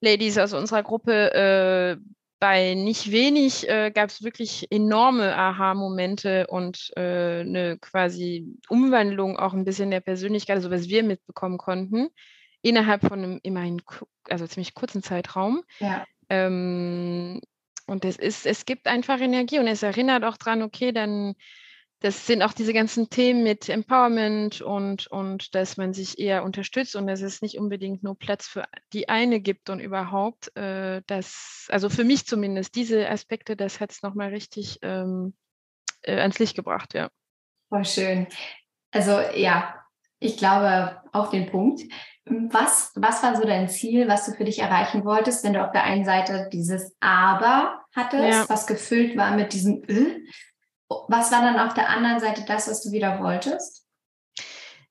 Ladies aus unserer Gruppe, äh, bei nicht wenig äh, gab es wirklich enorme Aha-Momente und äh, eine quasi Umwandlung auch ein bisschen der Persönlichkeit, also was wir mitbekommen konnten, innerhalb von einem immerhin, also ziemlich kurzen Zeitraum. Ja. Ähm, und es ist, es gibt einfach Energie und es erinnert auch dran, okay, dann, das sind auch diese ganzen Themen mit Empowerment und, und dass man sich eher unterstützt und dass es nicht unbedingt nur Platz für die eine gibt und überhaupt, äh, das, also für mich zumindest, diese Aspekte, das hat es nochmal richtig ähm, äh, ans Licht gebracht, ja. Voll schön. Also ja, ich glaube auf den Punkt. Was, was war so dein Ziel, was du für dich erreichen wolltest, wenn du auf der einen Seite dieses Aber hattest, ja. was gefüllt war mit diesem Ö? Was war dann auf der anderen Seite das, was du wieder wolltest?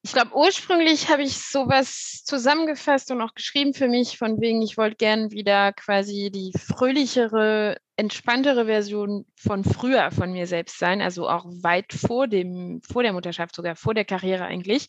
Ich glaube, ursprünglich habe ich sowas zusammengefasst und auch geschrieben für mich, von wegen, ich wollte gern wieder quasi die fröhlichere, entspanntere Version von früher von mir selbst sein, also auch weit vor dem, vor der Mutterschaft, sogar vor der Karriere eigentlich.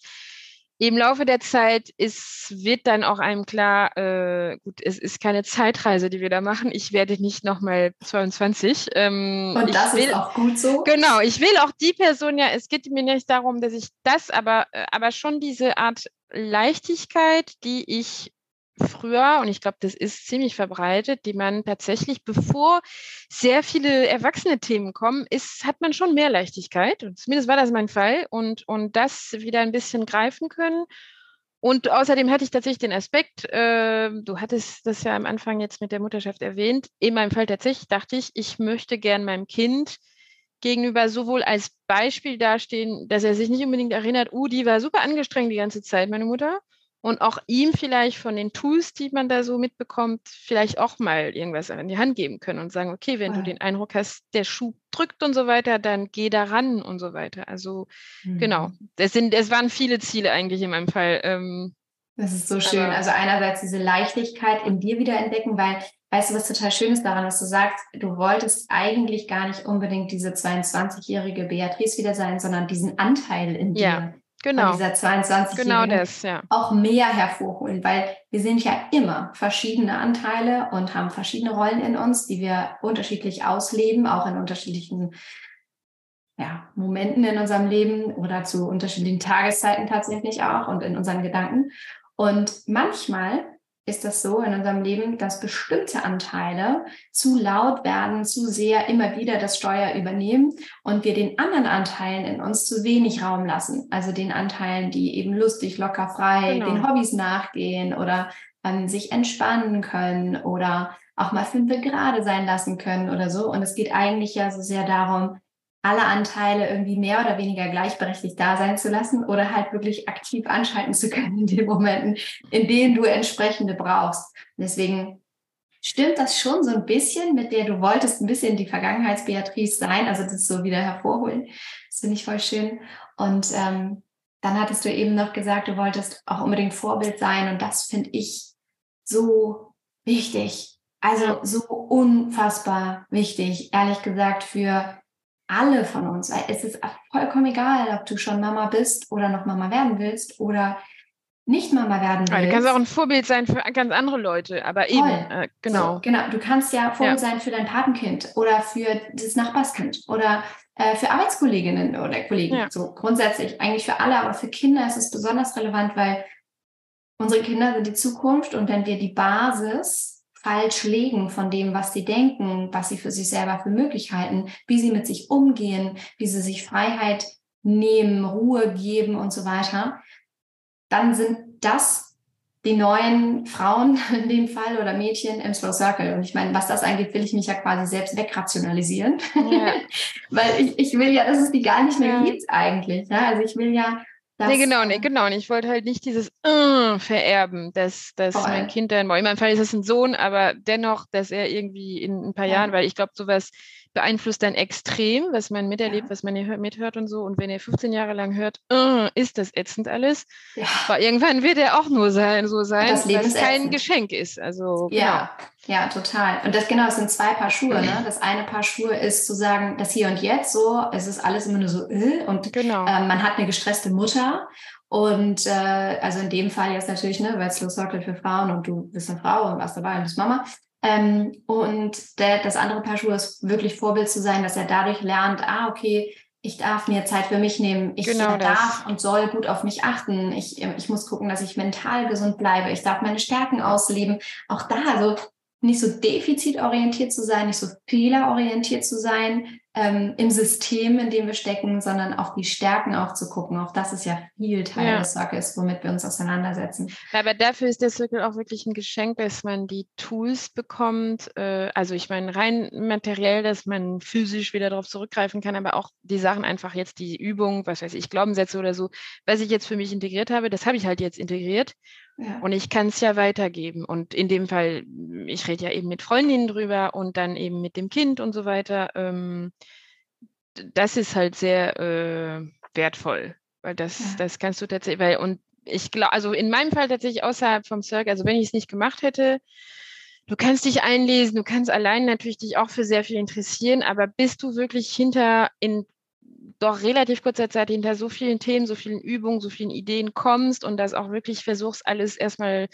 Im Laufe der Zeit ist, wird dann auch einem klar, äh, gut, es ist keine Zeitreise, die wir da machen. Ich werde nicht nochmal 22. Ähm, Und das will, ist auch gut so. Genau, ich will auch die Person ja, es geht mir nicht darum, dass ich das, aber, äh, aber schon diese Art Leichtigkeit, die ich früher, und ich glaube, das ist ziemlich verbreitet, die man tatsächlich, bevor sehr viele erwachsene Themen kommen, ist, hat man schon mehr Leichtigkeit. Und zumindest war das mein Fall. Und, und das wieder ein bisschen greifen können. Und außerdem hatte ich tatsächlich den Aspekt, äh, du hattest das ja am Anfang jetzt mit der Mutterschaft erwähnt, in meinem Fall tatsächlich dachte ich, ich möchte gern meinem Kind gegenüber sowohl als Beispiel dastehen, dass er sich nicht unbedingt erinnert, uh, die war super angestrengt die ganze Zeit, meine Mutter, und auch ihm vielleicht von den Tools, die man da so mitbekommt, vielleicht auch mal irgendwas in die Hand geben können und sagen, okay, wenn ja. du den Eindruck hast, der Schuh drückt und so weiter, dann geh da ran und so weiter. Also genau. mhm. genau, es, sind, es waren viele Ziele eigentlich in meinem Fall. Ähm, das ist so schön. Also einerseits diese Leichtigkeit in dir wieder entdecken, weil weißt du, was total schön ist daran, dass du sagst, du wolltest eigentlich gar nicht unbedingt diese 22-jährige Beatrice wieder sein, sondern diesen Anteil in dir. Ja genau. dieser 22 genau das, ja. auch mehr hervorholen, weil wir sind ja immer verschiedene Anteile und haben verschiedene Rollen in uns, die wir unterschiedlich ausleben, auch in unterschiedlichen ja, Momenten in unserem Leben oder zu unterschiedlichen Tageszeiten tatsächlich auch und in unseren Gedanken. Und manchmal ist das so in unserem Leben, dass bestimmte Anteile zu laut werden, zu sehr immer wieder das Steuer übernehmen und wir den anderen Anteilen in uns zu wenig Raum lassen. Also den Anteilen, die eben lustig, locker, frei, genau. den Hobbys nachgehen oder ähm, sich entspannen können oder auch mal fünf gerade sein lassen können oder so. Und es geht eigentlich ja so sehr darum, alle Anteile irgendwie mehr oder weniger gleichberechtigt da sein zu lassen oder halt wirklich aktiv anschalten zu können in den Momenten, in denen du entsprechende brauchst. deswegen stimmt das schon so ein bisschen, mit der du wolltest ein bisschen die Vergangenheitsbeatrice sein, also das so wieder hervorholen. Das finde ich voll schön. Und ähm, dann hattest du eben noch gesagt, du wolltest auch unbedingt Vorbild sein und das finde ich so wichtig. Also so unfassbar wichtig, ehrlich gesagt, für alle von uns, weil es ist vollkommen egal, ob du schon Mama bist oder noch Mama werden willst oder nicht Mama werden willst. du kannst auch ein Vorbild sein für ganz andere Leute, aber Voll. eben, äh, genau. So, genau, du kannst ja Vorbild ja. sein für dein Patenkind oder für das Nachbarskind oder äh, für Arbeitskolleginnen oder Kollegen. Ja. So grundsätzlich, eigentlich für alle, aber für Kinder ist es besonders relevant, weil unsere Kinder sind die Zukunft und wenn wir die Basis falsch legen von dem, was sie denken, was sie für sich selber für möglich halten, wie sie mit sich umgehen, wie sie sich Freiheit nehmen, Ruhe geben und so weiter, dann sind das die neuen Frauen in dem Fall oder Mädchen im Slow Circle. Und ich meine, was das angeht, will ich mich ja quasi selbst wegrationalisieren. Ja. Weil ich, ich will ja, dass es die gar nicht mehr ja. gibt eigentlich. Ja? Also ich will ja das, nee, genau, nee, genau. Und ich wollte halt nicht dieses uh, vererben, dass, dass mein Kind dann, in meinem Fall ist es ein Sohn, aber dennoch, dass er irgendwie in ein paar ja. Jahren, weil ich glaube, sowas beeinflusst dann extrem, was man miterlebt, ja. was man mithört und so. Und wenn er 15 Jahre lang hört, uh, ist das ätzend alles, ja. aber irgendwann wird er auch nur sein, so sein, dass es kein Geschenk ist. Also, ja. Genau. Ja, total. Und das genau, das sind zwei Paar Schuhe. Ne? Das eine Paar Schuhe ist zu sagen, das hier und jetzt so, es ist alles immer nur so äh, und genau. äh, man hat eine gestresste Mutter und äh, also in dem Fall jetzt natürlich, ne, weil es Slow Circle für Frauen und du bist eine Frau und warst dabei und bist Mama. Ähm, und der, das andere Paar Schuhe ist wirklich Vorbild zu sein, dass er dadurch lernt, ah, okay, ich darf mir Zeit für mich nehmen. Ich genau darf und soll gut auf mich achten. Ich, ich muss gucken, dass ich mental gesund bleibe. Ich darf meine Stärken ausleben. Auch da, also nicht so defizitorientiert zu sein, nicht so fehlerorientiert zu sein ähm, im System, in dem wir stecken, sondern auf die Stärken auch zu gucken. Auch das ist ja viel Teil ja. des Circles, womit wir uns auseinandersetzen. Aber dafür ist der Circle auch wirklich ein Geschenk, dass man die Tools bekommt. Äh, also ich meine, rein materiell, dass man physisch wieder darauf zurückgreifen kann, aber auch die Sachen einfach jetzt, die Übung, was weiß ich, Glaubenssätze oder so, was ich jetzt für mich integriert habe, das habe ich halt jetzt integriert. Ja. Und ich kann es ja weitergeben. Und in dem Fall, ich rede ja eben mit Freundinnen drüber und dann eben mit dem Kind und so weiter. Ähm, das ist halt sehr äh, wertvoll. weil das, ja. das kannst du tatsächlich, weil und ich glaube, also in meinem Fall tatsächlich außerhalb vom Circle, also wenn ich es nicht gemacht hätte, du kannst dich einlesen, du kannst allein natürlich dich auch für sehr viel interessieren, aber bist du wirklich hinter in doch relativ kurzer Zeit hinter so vielen Themen, so vielen Übungen, so vielen Ideen kommst und das auch wirklich versuchst, alles erstmal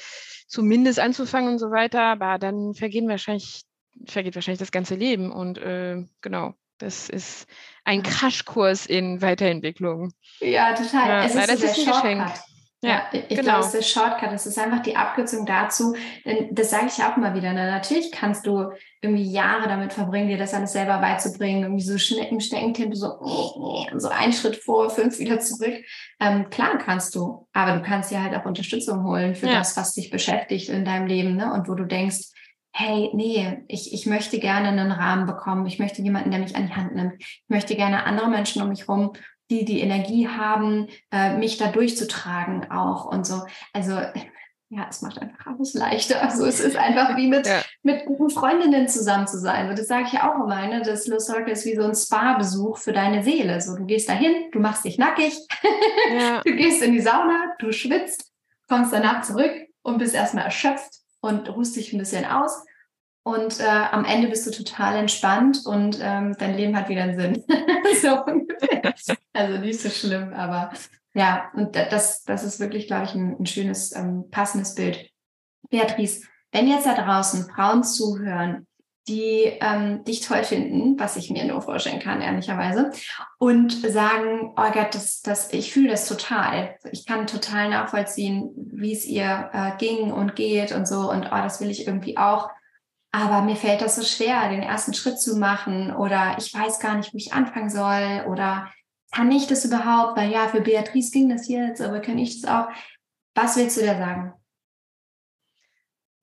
zumindest anzufangen und so weiter, aber dann vergehen wahrscheinlich, vergeht wahrscheinlich das ganze Leben und äh, genau. Das ist ein Crashkurs in Weiterentwicklung. Ja, total. Ja, es ist, das ist ein Geschenk. Ja, ich genau. glaube, es ist der Shortcut. Es ist einfach die Abkürzung dazu. Denn das sage ich auch immer wieder. Ne? Natürlich kannst du irgendwie Jahre damit verbringen, dir das alles selber beizubringen, irgendwie so schnell im Schneckentempo so, so einen Schritt vor, fünf wieder zurück. Ähm, klar kannst du, aber du kannst dir halt auch Unterstützung holen für ja. das, was dich beschäftigt in deinem Leben, ne? Und wo du denkst, hey, nee, ich, ich möchte gerne einen Rahmen bekommen. Ich möchte jemanden, der mich an die Hand nimmt. Ich möchte gerne andere Menschen um mich herum die die Energie haben, äh, mich da durchzutragen auch und so. Also ja, es macht einfach alles leichter. Also es ist einfach wie mit, ja. mit guten Freundinnen zusammen zu sein. Und das sage ich auch immer, ne? Das Low Circle ist wie so ein Spa-Besuch für deine Seele. So, du gehst dahin, du machst dich nackig, ja. du gehst in die Sauna, du schwitzt, kommst danach zurück und bist erstmal erschöpft und ruhst dich ein bisschen aus. Und äh, am Ende bist du total entspannt und ähm, dein Leben hat wieder einen Sinn. so. Also nicht so schlimm, aber ja, und das, das ist wirklich, glaube ich, ein, ein schönes, ähm, passendes Bild. Beatrice, wenn jetzt da draußen Frauen zuhören, die ähm, dich toll finden, was ich mir nur vorstellen kann, ehrlicherweise, und sagen, oh Gott, das, das, ich fühle das total. Ich kann total nachvollziehen, wie es ihr äh, ging und geht und so, und oh, das will ich irgendwie auch aber mir fällt das so schwer, den ersten Schritt zu machen oder ich weiß gar nicht, wo ich anfangen soll oder kann ich das überhaupt? Weil ja, für Beatrice ging das jetzt, aber kann ich das auch? Was willst du da sagen?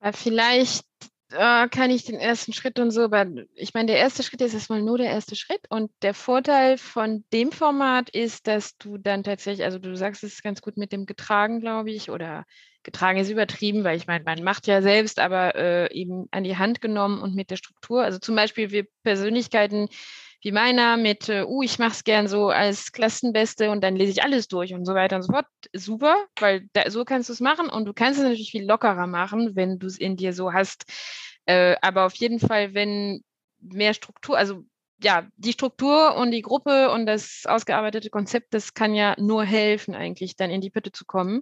Ja, vielleicht äh, kann ich den ersten Schritt und so, aber ich meine, der erste Schritt ist erstmal nur der erste Schritt und der Vorteil von dem Format ist, dass du dann tatsächlich, also du sagst es ganz gut mit dem getragen, glaube ich, oder getragen ist übertrieben, weil ich meine, man macht ja selbst, aber äh, eben an die Hand genommen und mit der Struktur. Also zum Beispiel wir Persönlichkeiten wie meiner mit, äh, uh, ich mache es gern so als Klassenbeste und dann lese ich alles durch und so weiter und so fort. Super, weil da, so kannst du es machen und du kannst es natürlich viel lockerer machen, wenn du es in dir so hast. Äh, aber auf jeden Fall, wenn mehr Struktur, also ja, die Struktur und die Gruppe und das ausgearbeitete Konzept, das kann ja nur helfen, eigentlich dann in die Pütte zu kommen.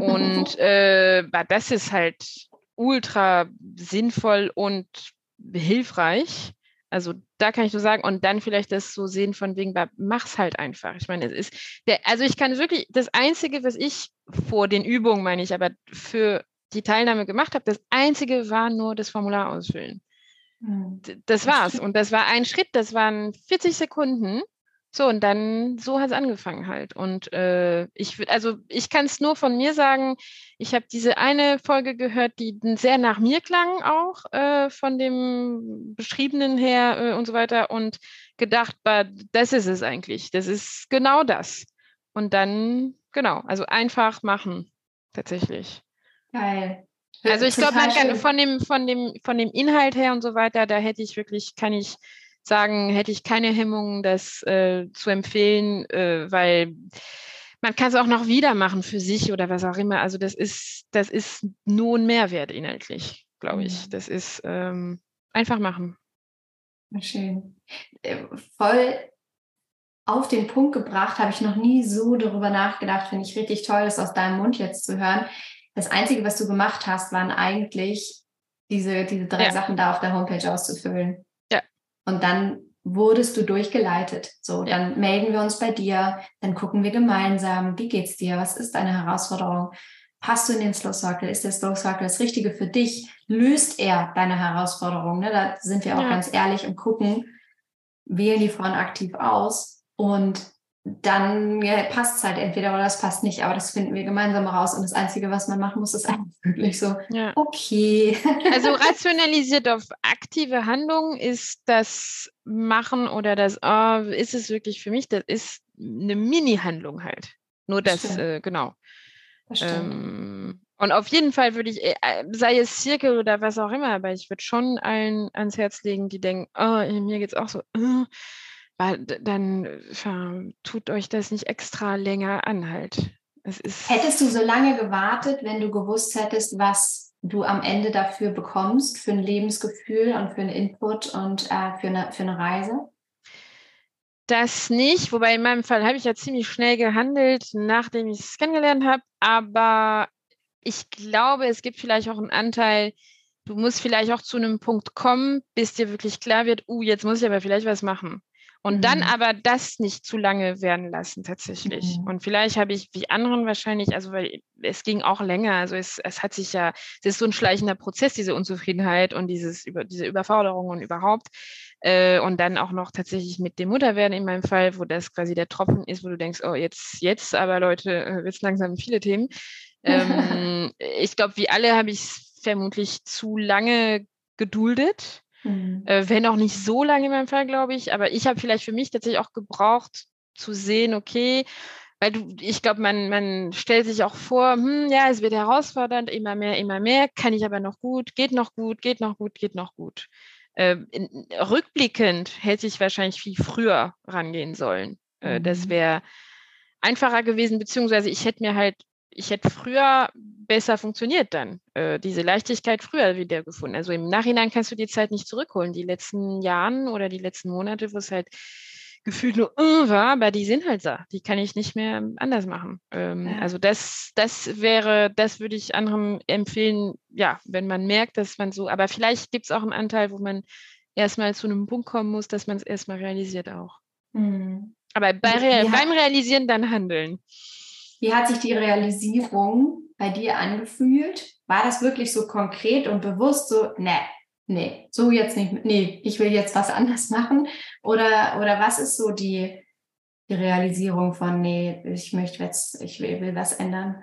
Und äh, das ist halt ultra sinnvoll und hilfreich. Also da kann ich nur sagen, und dann vielleicht das so sehen von wegen, mach's halt einfach. Ich meine, es ist der, also ich kann wirklich, das Einzige, was ich vor den Übungen, meine ich, aber für die Teilnahme gemacht habe, das Einzige war nur das Formular ausfüllen. Hm. Das war's. Und das war ein Schritt, das waren 40 Sekunden. So, und dann, so hat es angefangen halt. Und äh, ich würde, also ich kann es nur von mir sagen, ich habe diese eine Folge gehört, die sehr nach mir klang auch, äh, von dem Beschriebenen her äh, und so weiter und gedacht, das ist es eigentlich. Das ist genau das. Und dann, genau, also einfach machen, tatsächlich. Geil. Also ich glaube, von dem, von dem, von dem Inhalt her und so weiter, da hätte ich wirklich, kann ich sagen, hätte ich keine Hemmungen, das äh, zu empfehlen, äh, weil man kann es auch noch wieder machen für sich oder was auch immer. Also das ist, das ist nur ein Mehrwert inhaltlich, glaube ich. Das ist ähm, einfach machen. Schön. Äh, voll auf den Punkt gebracht, habe ich noch nie so darüber nachgedacht. Finde ich richtig toll, das aus deinem Mund jetzt zu hören. Das Einzige, was du gemacht hast, waren eigentlich diese, diese drei ja. Sachen da auf der Homepage auszufüllen. Und dann wurdest du durchgeleitet. So, dann melden wir uns bei dir, dann gucken wir gemeinsam, wie geht's dir, was ist deine Herausforderung? Passt du in den Slow Circle? Ist der Slow Circle das Richtige für dich? Löst er deine Herausforderung? Ne? Da sind wir auch ja. ganz ehrlich und gucken, wählen die Frauen aktiv aus und dann ja, passt es halt entweder oder es passt nicht, aber das finden wir gemeinsam raus. Und das Einzige, was man machen muss, ist eigentlich wirklich so, ja. okay. Also rationalisiert auf aktive Handlung ist das Machen oder das, oh, ist es wirklich für mich, das ist eine Mini-Handlung halt. Nur das, das äh, genau. Das ähm, und auf jeden Fall würde ich, äh, sei es Zirkel oder was auch immer, aber ich würde schon allen ans Herz legen, die denken, oh, mir geht es auch so, uh, dann äh, tut euch das nicht extra länger an halt. Hättest du so lange gewartet, wenn du gewusst hättest, was du am Ende dafür bekommst, für ein Lebensgefühl und für einen Input und äh, für, eine, für eine Reise? Das nicht, wobei in meinem Fall habe ich ja ziemlich schnell gehandelt, nachdem ich es kennengelernt habe. Aber ich glaube, es gibt vielleicht auch einen Anteil, du musst vielleicht auch zu einem Punkt kommen, bis dir wirklich klar wird, uh, jetzt muss ich aber vielleicht was machen. Und mhm. dann aber das nicht zu lange werden lassen tatsächlich. Mhm. Und vielleicht habe ich wie anderen wahrscheinlich, also weil es ging auch länger, also es, es hat sich ja, es ist so ein schleichender Prozess, diese Unzufriedenheit und dieses über diese Überforderung und überhaupt. Äh, und dann auch noch tatsächlich mit dem Mutterwerden in meinem Fall, wo das quasi der Tropfen ist, wo du denkst, oh, jetzt, jetzt aber Leute, äh, wird langsam viele Themen. ähm, ich glaube, wie alle habe ich es vermutlich zu lange geduldet Mhm. Äh, wenn auch nicht so lange in meinem Fall, glaube ich. Aber ich habe vielleicht für mich tatsächlich auch gebraucht zu sehen, okay, weil du, ich glaube, man, man stellt sich auch vor, hm, ja, es wird herausfordernd, immer mehr, immer mehr, kann ich aber noch gut, geht noch gut, geht noch gut, geht noch gut. Äh, in, rückblickend hätte ich wahrscheinlich viel früher rangehen sollen. Äh, mhm. Das wäre einfacher gewesen, beziehungsweise ich hätte mir halt ich hätte früher besser funktioniert dann, äh, diese Leichtigkeit früher wieder gefunden. Also im Nachhinein kannst du die Zeit nicht zurückholen. Die letzten Jahren oder die letzten Monate, wo es halt gefühlt nur uh, war, aber die sind halt so. Die kann ich nicht mehr anders machen. Ähm, ja. Also das, das wäre, das würde ich anderen empfehlen, ja, wenn man merkt, dass man so, aber vielleicht gibt es auch einen Anteil, wo man erstmal zu einem Punkt kommen muss, dass man es erstmal realisiert auch. Mhm. Aber bei, ja. beim Realisieren dann handeln. Wie hat sich die Realisierung bei dir angefühlt? War das wirklich so konkret und bewusst so, ne, nee, so jetzt nicht, nee, ich will jetzt was anders machen? Oder, oder was ist so die, die Realisierung von, nee, ich möchte jetzt, ich will, will was ändern?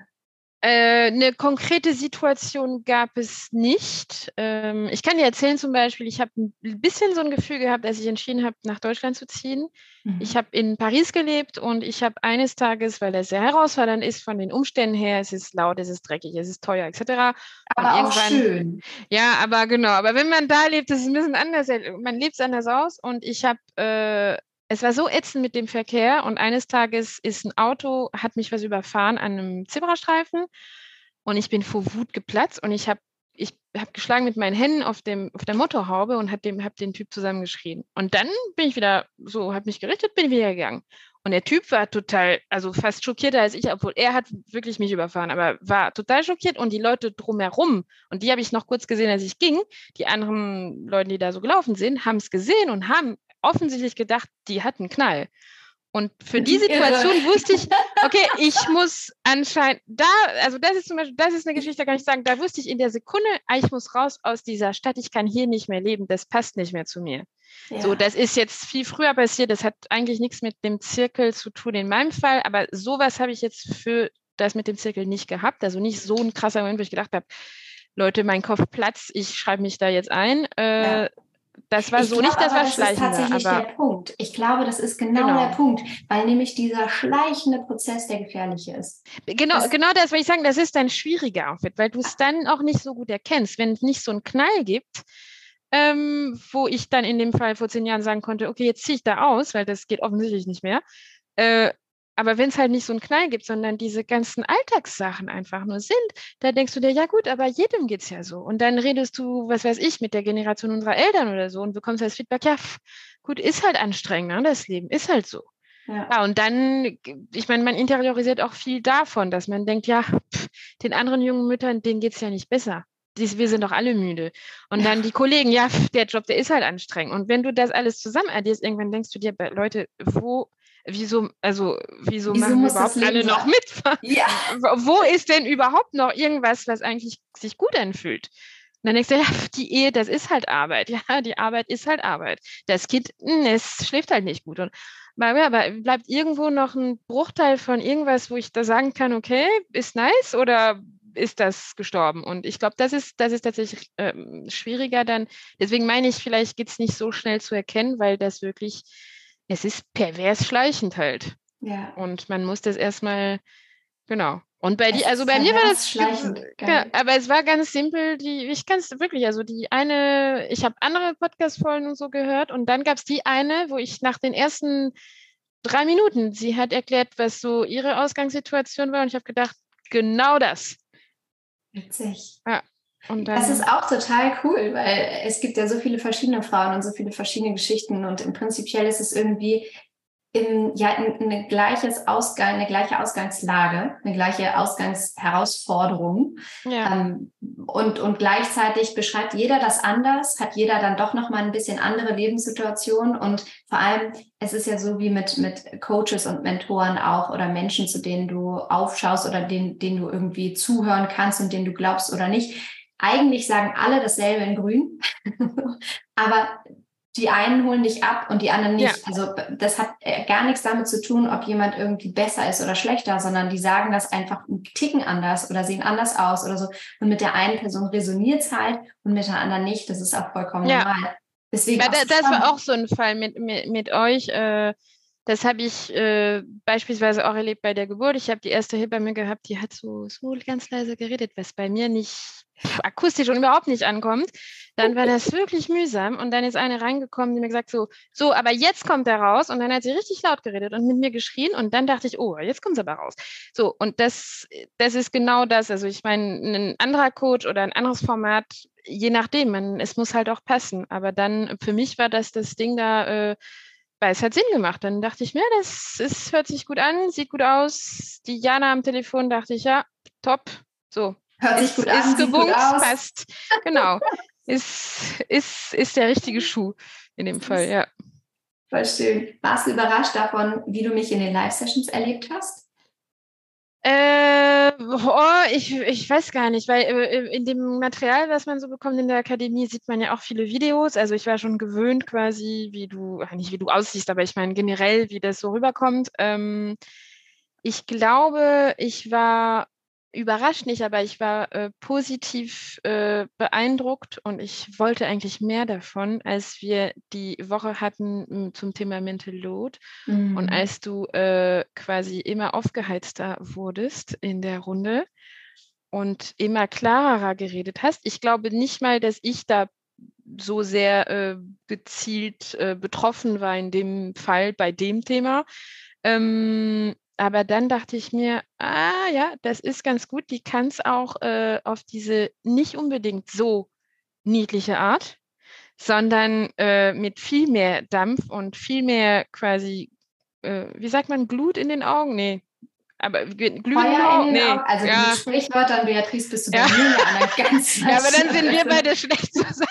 Äh, eine konkrete Situation gab es nicht. Ähm, ich kann dir erzählen zum Beispiel, ich habe ein bisschen so ein Gefühl gehabt, als ich entschieden habe, nach Deutschland zu ziehen. Mhm. Ich habe in Paris gelebt und ich habe eines Tages, weil das sehr herausfordernd ist von den Umständen her, es ist laut, es ist dreckig, es ist teuer etc. Aber auch schön. Ja, aber genau. Aber wenn man da lebt, ist ein bisschen anders. Man lebt es anders aus und ich habe äh, es war so ätzend mit dem Verkehr und eines Tages ist ein Auto, hat mich was überfahren an einem Zebrastreifen und ich bin vor Wut geplatzt und ich habe ich hab geschlagen mit meinen Händen auf, dem, auf der Motorhaube und habe hab den Typ zusammengeschrien. Und dann bin ich wieder so, habe mich gerichtet, bin wieder gegangen. Und der Typ war total, also fast schockierter als ich, obwohl er hat wirklich mich überfahren, aber war total schockiert und die Leute drumherum, und die habe ich noch kurz gesehen, als ich ging, die anderen Leute, die da so gelaufen sind, haben es gesehen und haben offensichtlich gedacht, die hatten Knall. Und für die Situation Irre. wusste ich, okay, ich muss anscheinend da, also das ist zum Beispiel, das ist eine Geschichte, da kann ich sagen, da wusste ich in der Sekunde, ah, ich muss raus aus dieser Stadt, ich kann hier nicht mehr leben, das passt nicht mehr zu mir. Ja. So, das ist jetzt viel früher passiert, das hat eigentlich nichts mit dem Zirkel zu tun in meinem Fall, aber sowas habe ich jetzt für das mit dem Zirkel nicht gehabt, also nicht so ein krasser Moment, wo ich gedacht habe, Leute, mein Kopf platzt, ich schreibe mich da jetzt ein. Äh, ja. Das war ich so glaube, nicht, das war das schleichender. Das ist tatsächlich aber, der Punkt. Ich glaube, das ist genau, genau, der Punkt, weil nämlich dieser schleichende Prozess der gefährliche ist. Genau, das, genau das wollte ich sagen, das ist ein schwieriger Outfit, weil du es dann auch nicht so gut erkennst. Wenn es nicht so einen Knall gibt, ähm, wo ich dann in dem Fall vor zehn Jahren sagen konnte, okay, jetzt ziehe ich da aus, weil das geht offensichtlich nicht mehr, äh, aber wenn es halt nicht so einen Knall gibt, sondern diese ganzen Alltagssachen einfach nur sind, da denkst du dir, ja gut, aber jedem geht es ja so. Und dann redest du, was weiß ich, mit der Generation unserer Eltern oder so und bekommst das Feedback, ja, pff, gut, ist halt anstrengend, ne? das Leben ist halt so. Ja. ja. und dann, ich meine, man interiorisiert auch viel davon, dass man denkt, ja, pff, den anderen jungen Müttern, denen geht es ja nicht besser. wir sind doch alle müde. Und dann die Kollegen, ja, pff, der Job, der ist halt anstrengend. Und wenn du das alles zusammen addierst, irgendwann denkst du dir, Leute, wo wieso, also wieso, wieso machen wir überhaupt alle noch mit? Ja. Wo ist denn überhaupt noch irgendwas, was eigentlich sich gut anfühlt? Und dann denkst du, ja, die Ehe, das ist halt Arbeit. Ja, die Arbeit ist halt Arbeit. Das Kind, hm, es schläft halt nicht gut. Und aber bleibt irgendwo noch ein Bruchteil von irgendwas, wo ich da sagen kann, okay, ist nice oder ist das gestorben? Und ich glaube, das ist, das ist tatsächlich ähm, schwieriger dann. Deswegen meine ich, vielleicht geht es nicht so schnell zu erkennen, weil das wirklich es ist pervers schleichend halt. Ja. Und man muss das erstmal, genau, Und bei dir, also bei mir war das schleichend. Ja, aber es war ganz simpel, die, ich kann es wirklich, also die eine, ich habe andere Podcast-Folgen und so gehört und dann gab es die eine, wo ich nach den ersten drei Minuten, sie hat erklärt, was so ihre Ausgangssituation war und ich habe gedacht, genau das. Witzig. Ja. Das ist auch total cool, weil es gibt ja so viele verschiedene Frauen und so viele verschiedene Geschichten und im Prinzipiell ist es irgendwie im, ja, eine, gleiches Ausgang, eine gleiche Ausgangslage, eine gleiche Ausgangsherausforderung. Ja. Ähm, und, und gleichzeitig beschreibt jeder das anders, hat jeder dann doch nochmal ein bisschen andere Lebenssituation. Und vor allem, es ist ja so wie mit, mit Coaches und Mentoren auch oder Menschen, zu denen du aufschaust oder denen, denen du irgendwie zuhören kannst und denen du glaubst oder nicht. Eigentlich sagen alle dasselbe in Grün, aber die einen holen dich ab und die anderen nicht. Ja. Also das hat äh, gar nichts damit zu tun, ob jemand irgendwie besser ist oder schlechter, sondern die sagen das einfach einen Ticken anders oder sehen anders aus oder so. Und mit der einen Person resoniert es halt und mit der anderen nicht. Das ist auch vollkommen ja. normal. Deswegen ja, das, das war auch so ein Fall mit, mit, mit euch. Äh, das habe ich äh, beispielsweise auch erlebt bei der Geburt. Ich habe die erste Hebamme gehabt, die hat so, so ganz leise geredet, was bei mir nicht akustisch und überhaupt nicht ankommt, dann war das wirklich mühsam. Und dann ist eine reingekommen, die mir gesagt so, so, aber jetzt kommt er raus. Und dann hat sie richtig laut geredet und mit mir geschrien. Und dann dachte ich, oh, jetzt kommt es aber raus. So, und das, das ist genau das. Also ich meine, ein anderer Coach oder ein anderes Format, je nachdem, man, es muss halt auch passen. Aber dann, für mich war das das Ding da, äh, weil es hat Sinn gemacht. Dann dachte ich mir, das ist, hört sich gut an, sieht gut aus. Die Jana am Telefon dachte ich, ja, top. So, Hört sich gut ist, an. Ist gewunken, passt. Genau. ist, ist, ist der richtige Schuh in dem Fall, ja. Voll schön. Warst du überrascht davon, wie du mich in den Live-Sessions erlebt hast? Äh, oh, ich, ich weiß gar nicht, weil äh, in dem Material, was man so bekommt in der Akademie, sieht man ja auch viele Videos. Also ich war schon gewöhnt quasi, wie du, nicht wie du aussiehst, aber ich meine generell, wie das so rüberkommt. Ähm, ich glaube, ich war überrascht nicht, aber ich war äh, positiv äh, beeindruckt und ich wollte eigentlich mehr davon, als wir die Woche hatten hm, zum Thema Mental Load. Mhm. Und als du äh, quasi immer aufgeheizter wurdest in der Runde und immer klarer geredet hast. Ich glaube nicht mal, dass ich da so sehr äh, gezielt äh, betroffen war in dem Fall bei dem Thema. Ähm, aber dann dachte ich mir, ah ja, das ist ganz gut. Die kann es auch äh, auf diese nicht unbedingt so niedliche Art, sondern äh, mit viel mehr Dampf und viel mehr quasi, äh, wie sagt man, Glut in den Augen? Nee. Aber Feuer in Augen? Nee. Augen. Also ja. die Sprichwörter, Beatrice, bist du ja. bei mir an der ganz Ja, aber dann sind wir beide schlecht zusammen.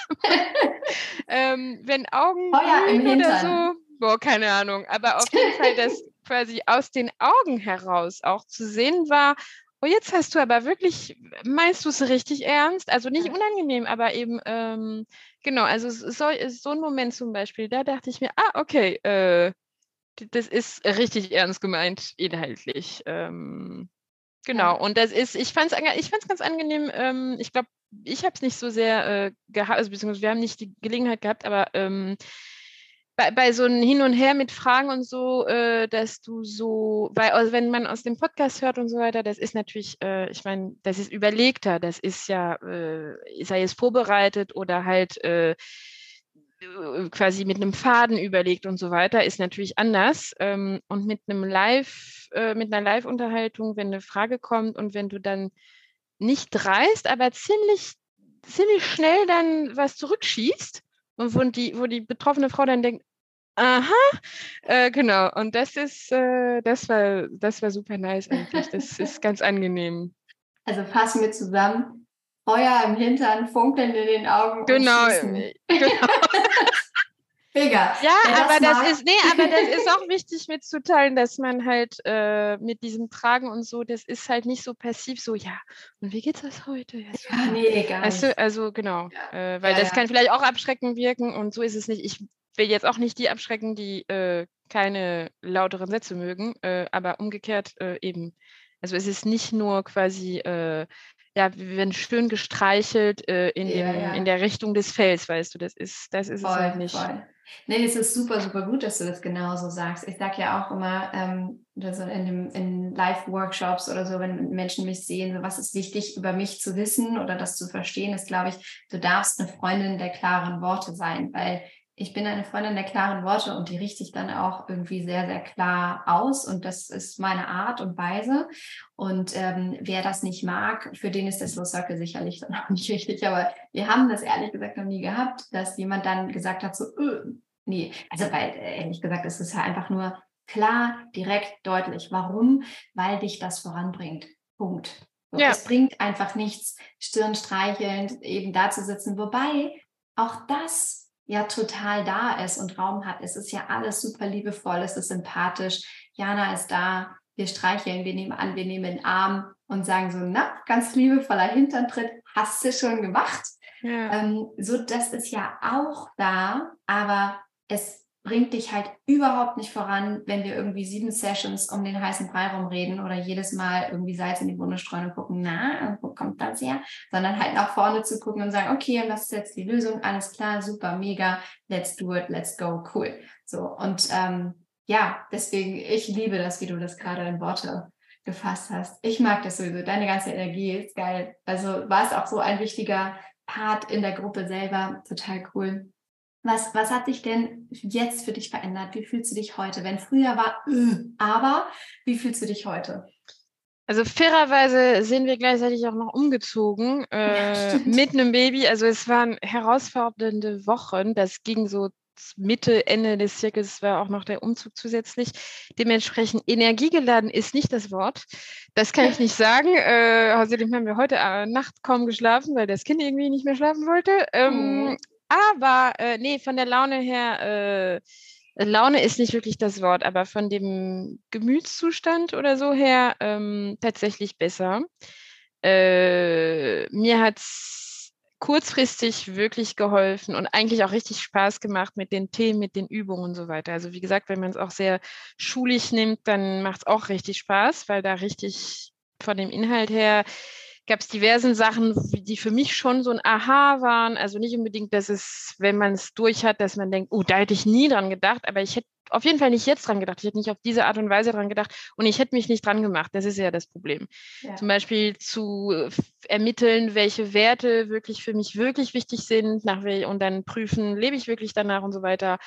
ähm, wenn Augen Feuer im Hintern. oder so, boah, keine Ahnung. Aber auf jeden Fall das quasi aus den Augen heraus auch zu sehen war, oh, jetzt hast du aber wirklich, meinst du es richtig ernst? Also nicht unangenehm, aber eben, ähm, genau, also so, so ein Moment zum Beispiel, da dachte ich mir, ah, okay, äh, das ist richtig ernst gemeint, inhaltlich. Ähm, genau, ja. und das ist, ich fand es ich fand's ganz angenehm. Ähm, ich glaube, ich habe es nicht so sehr äh, gehabt, also beziehungsweise wir haben nicht die Gelegenheit gehabt, aber ähm, bei, bei so einem Hin und Her mit Fragen und so, äh, dass du so, weil also wenn man aus dem Podcast hört und so weiter, das ist natürlich, äh, ich meine, das ist überlegter, das ist ja, äh, sei es vorbereitet oder halt äh, quasi mit einem Faden überlegt und so weiter, ist natürlich anders. Ähm, und mit einem Live, äh, mit einer Live-Unterhaltung, wenn eine Frage kommt und wenn du dann nicht dreist, aber ziemlich, ziemlich schnell dann was zurückschießt, und wo die, wo die betroffene Frau dann denkt, aha, äh, genau. Und das ist, äh, das war, das war super nice eigentlich. Das ist ganz angenehm. Also fassen wir zusammen. Feuer im Hintern, funkeln in den Augen. Genau. genau. Mega. Ja, das aber das ist, nee, aber das ist auch wichtig mitzuteilen, dass man halt äh, mit diesem Tragen und so, das ist halt nicht so passiv, so, ja, und wie geht's das heute? Ja, ja nee, egal. Weißt du, also genau, ja. äh, weil ja, das kann vielleicht auch abschreckend wirken und so ist es nicht. Ich will jetzt auch nicht die abschrecken, die äh, keine lauteren Sätze mögen, äh, aber umgekehrt äh, eben. Also es ist nicht nur quasi äh, ja, wir werden schön gestreichelt äh, in, ja, dem, ja. in der Richtung des Fells, weißt du, das ist, das ist voll, es halt nicht. Voll. Nee, es ist super, super gut, dass du das genauso sagst. Ich sage ja auch immer, ähm, in, in Live-Workshops oder so, wenn Menschen mich sehen, so was ist wichtig über mich zu wissen oder das zu verstehen, ist, glaube ich, du darfst eine Freundin der klaren Worte sein, weil ich bin eine Freundin der klaren Worte und die richte ich dann auch irgendwie sehr, sehr klar aus und das ist meine Art und Weise. Und ähm, wer das nicht mag, für den ist der Slow Circle sicherlich dann auch nicht richtig. Aber wir haben das ehrlich gesagt noch nie gehabt, dass jemand dann gesagt hat, so, öh, nee, also weil ehrlich gesagt, es ist ja einfach nur klar, direkt, deutlich. Warum? Weil dich das voranbringt. Punkt. So, ja. Es bringt einfach nichts, Stirn streichelnd eben da zu sitzen. Wobei auch das ja total da ist und Raum hat. Es ist ja alles super liebevoll, es ist sympathisch. Jana ist da, wir streicheln, wir nehmen an, wir nehmen den Arm und sagen so, na, ganz liebevoller Hinterntritt, hast du schon gemacht. Ja. Ähm, so, das ist ja auch da, aber es bringt dich halt überhaupt nicht voran, wenn wir irgendwie sieben Sessions um den heißen Brei rumreden oder jedes Mal irgendwie Salz in die Wunde streuen und gucken, na, wo kommt das her? Sondern halt nach vorne zu gucken und sagen, okay, was ist jetzt die Lösung? Alles klar, super, mega, let's do it, let's go, cool. So, und ähm, ja, deswegen, ich liebe das, wie du das gerade in Worte gefasst hast. Ich mag das sowieso, deine ganze Energie ist geil. Also war es auch so ein wichtiger Part in der Gruppe selber, total cool. Was, was hat sich denn jetzt für dich verändert? Wie fühlst du dich heute? Wenn früher war, äh, aber wie fühlst du dich heute? Also fairerweise sind wir gleichzeitig auch noch umgezogen äh, ja, mit einem Baby. Also es waren herausfordernde Wochen. Das ging so Mitte, Ende des Zirkels war auch noch der Umzug zusätzlich. Dementsprechend energiegeladen ist nicht das Wort. Das kann ich nicht sagen. Äh, außerdem haben wir heute äh, Nacht kaum geschlafen, weil das Kind irgendwie nicht mehr schlafen wollte. Ähm, mhm. Aber äh, nee, von der Laune her, äh, Laune ist nicht wirklich das Wort, aber von dem Gemütszustand oder so her ähm, tatsächlich besser. Äh, mir hat es kurzfristig wirklich geholfen und eigentlich auch richtig Spaß gemacht mit den Themen, mit den Übungen und so weiter. Also wie gesagt, wenn man es auch sehr schulisch nimmt, dann macht es auch richtig Spaß, weil da richtig von dem Inhalt her gab es diversen Sachen, die für mich schon so ein Aha waren. Also nicht unbedingt, dass es, wenn man es durch hat, dass man denkt, oh, da hätte ich nie dran gedacht, aber ich hätte auf jeden Fall nicht jetzt dran gedacht. Ich hätte nicht auf diese Art und Weise dran gedacht und ich hätte mich nicht dran gemacht. Das ist ja das Problem. Ja. Zum Beispiel zu ermitteln, welche Werte wirklich für mich wirklich wichtig sind nach und dann prüfen, lebe ich wirklich danach und so weiter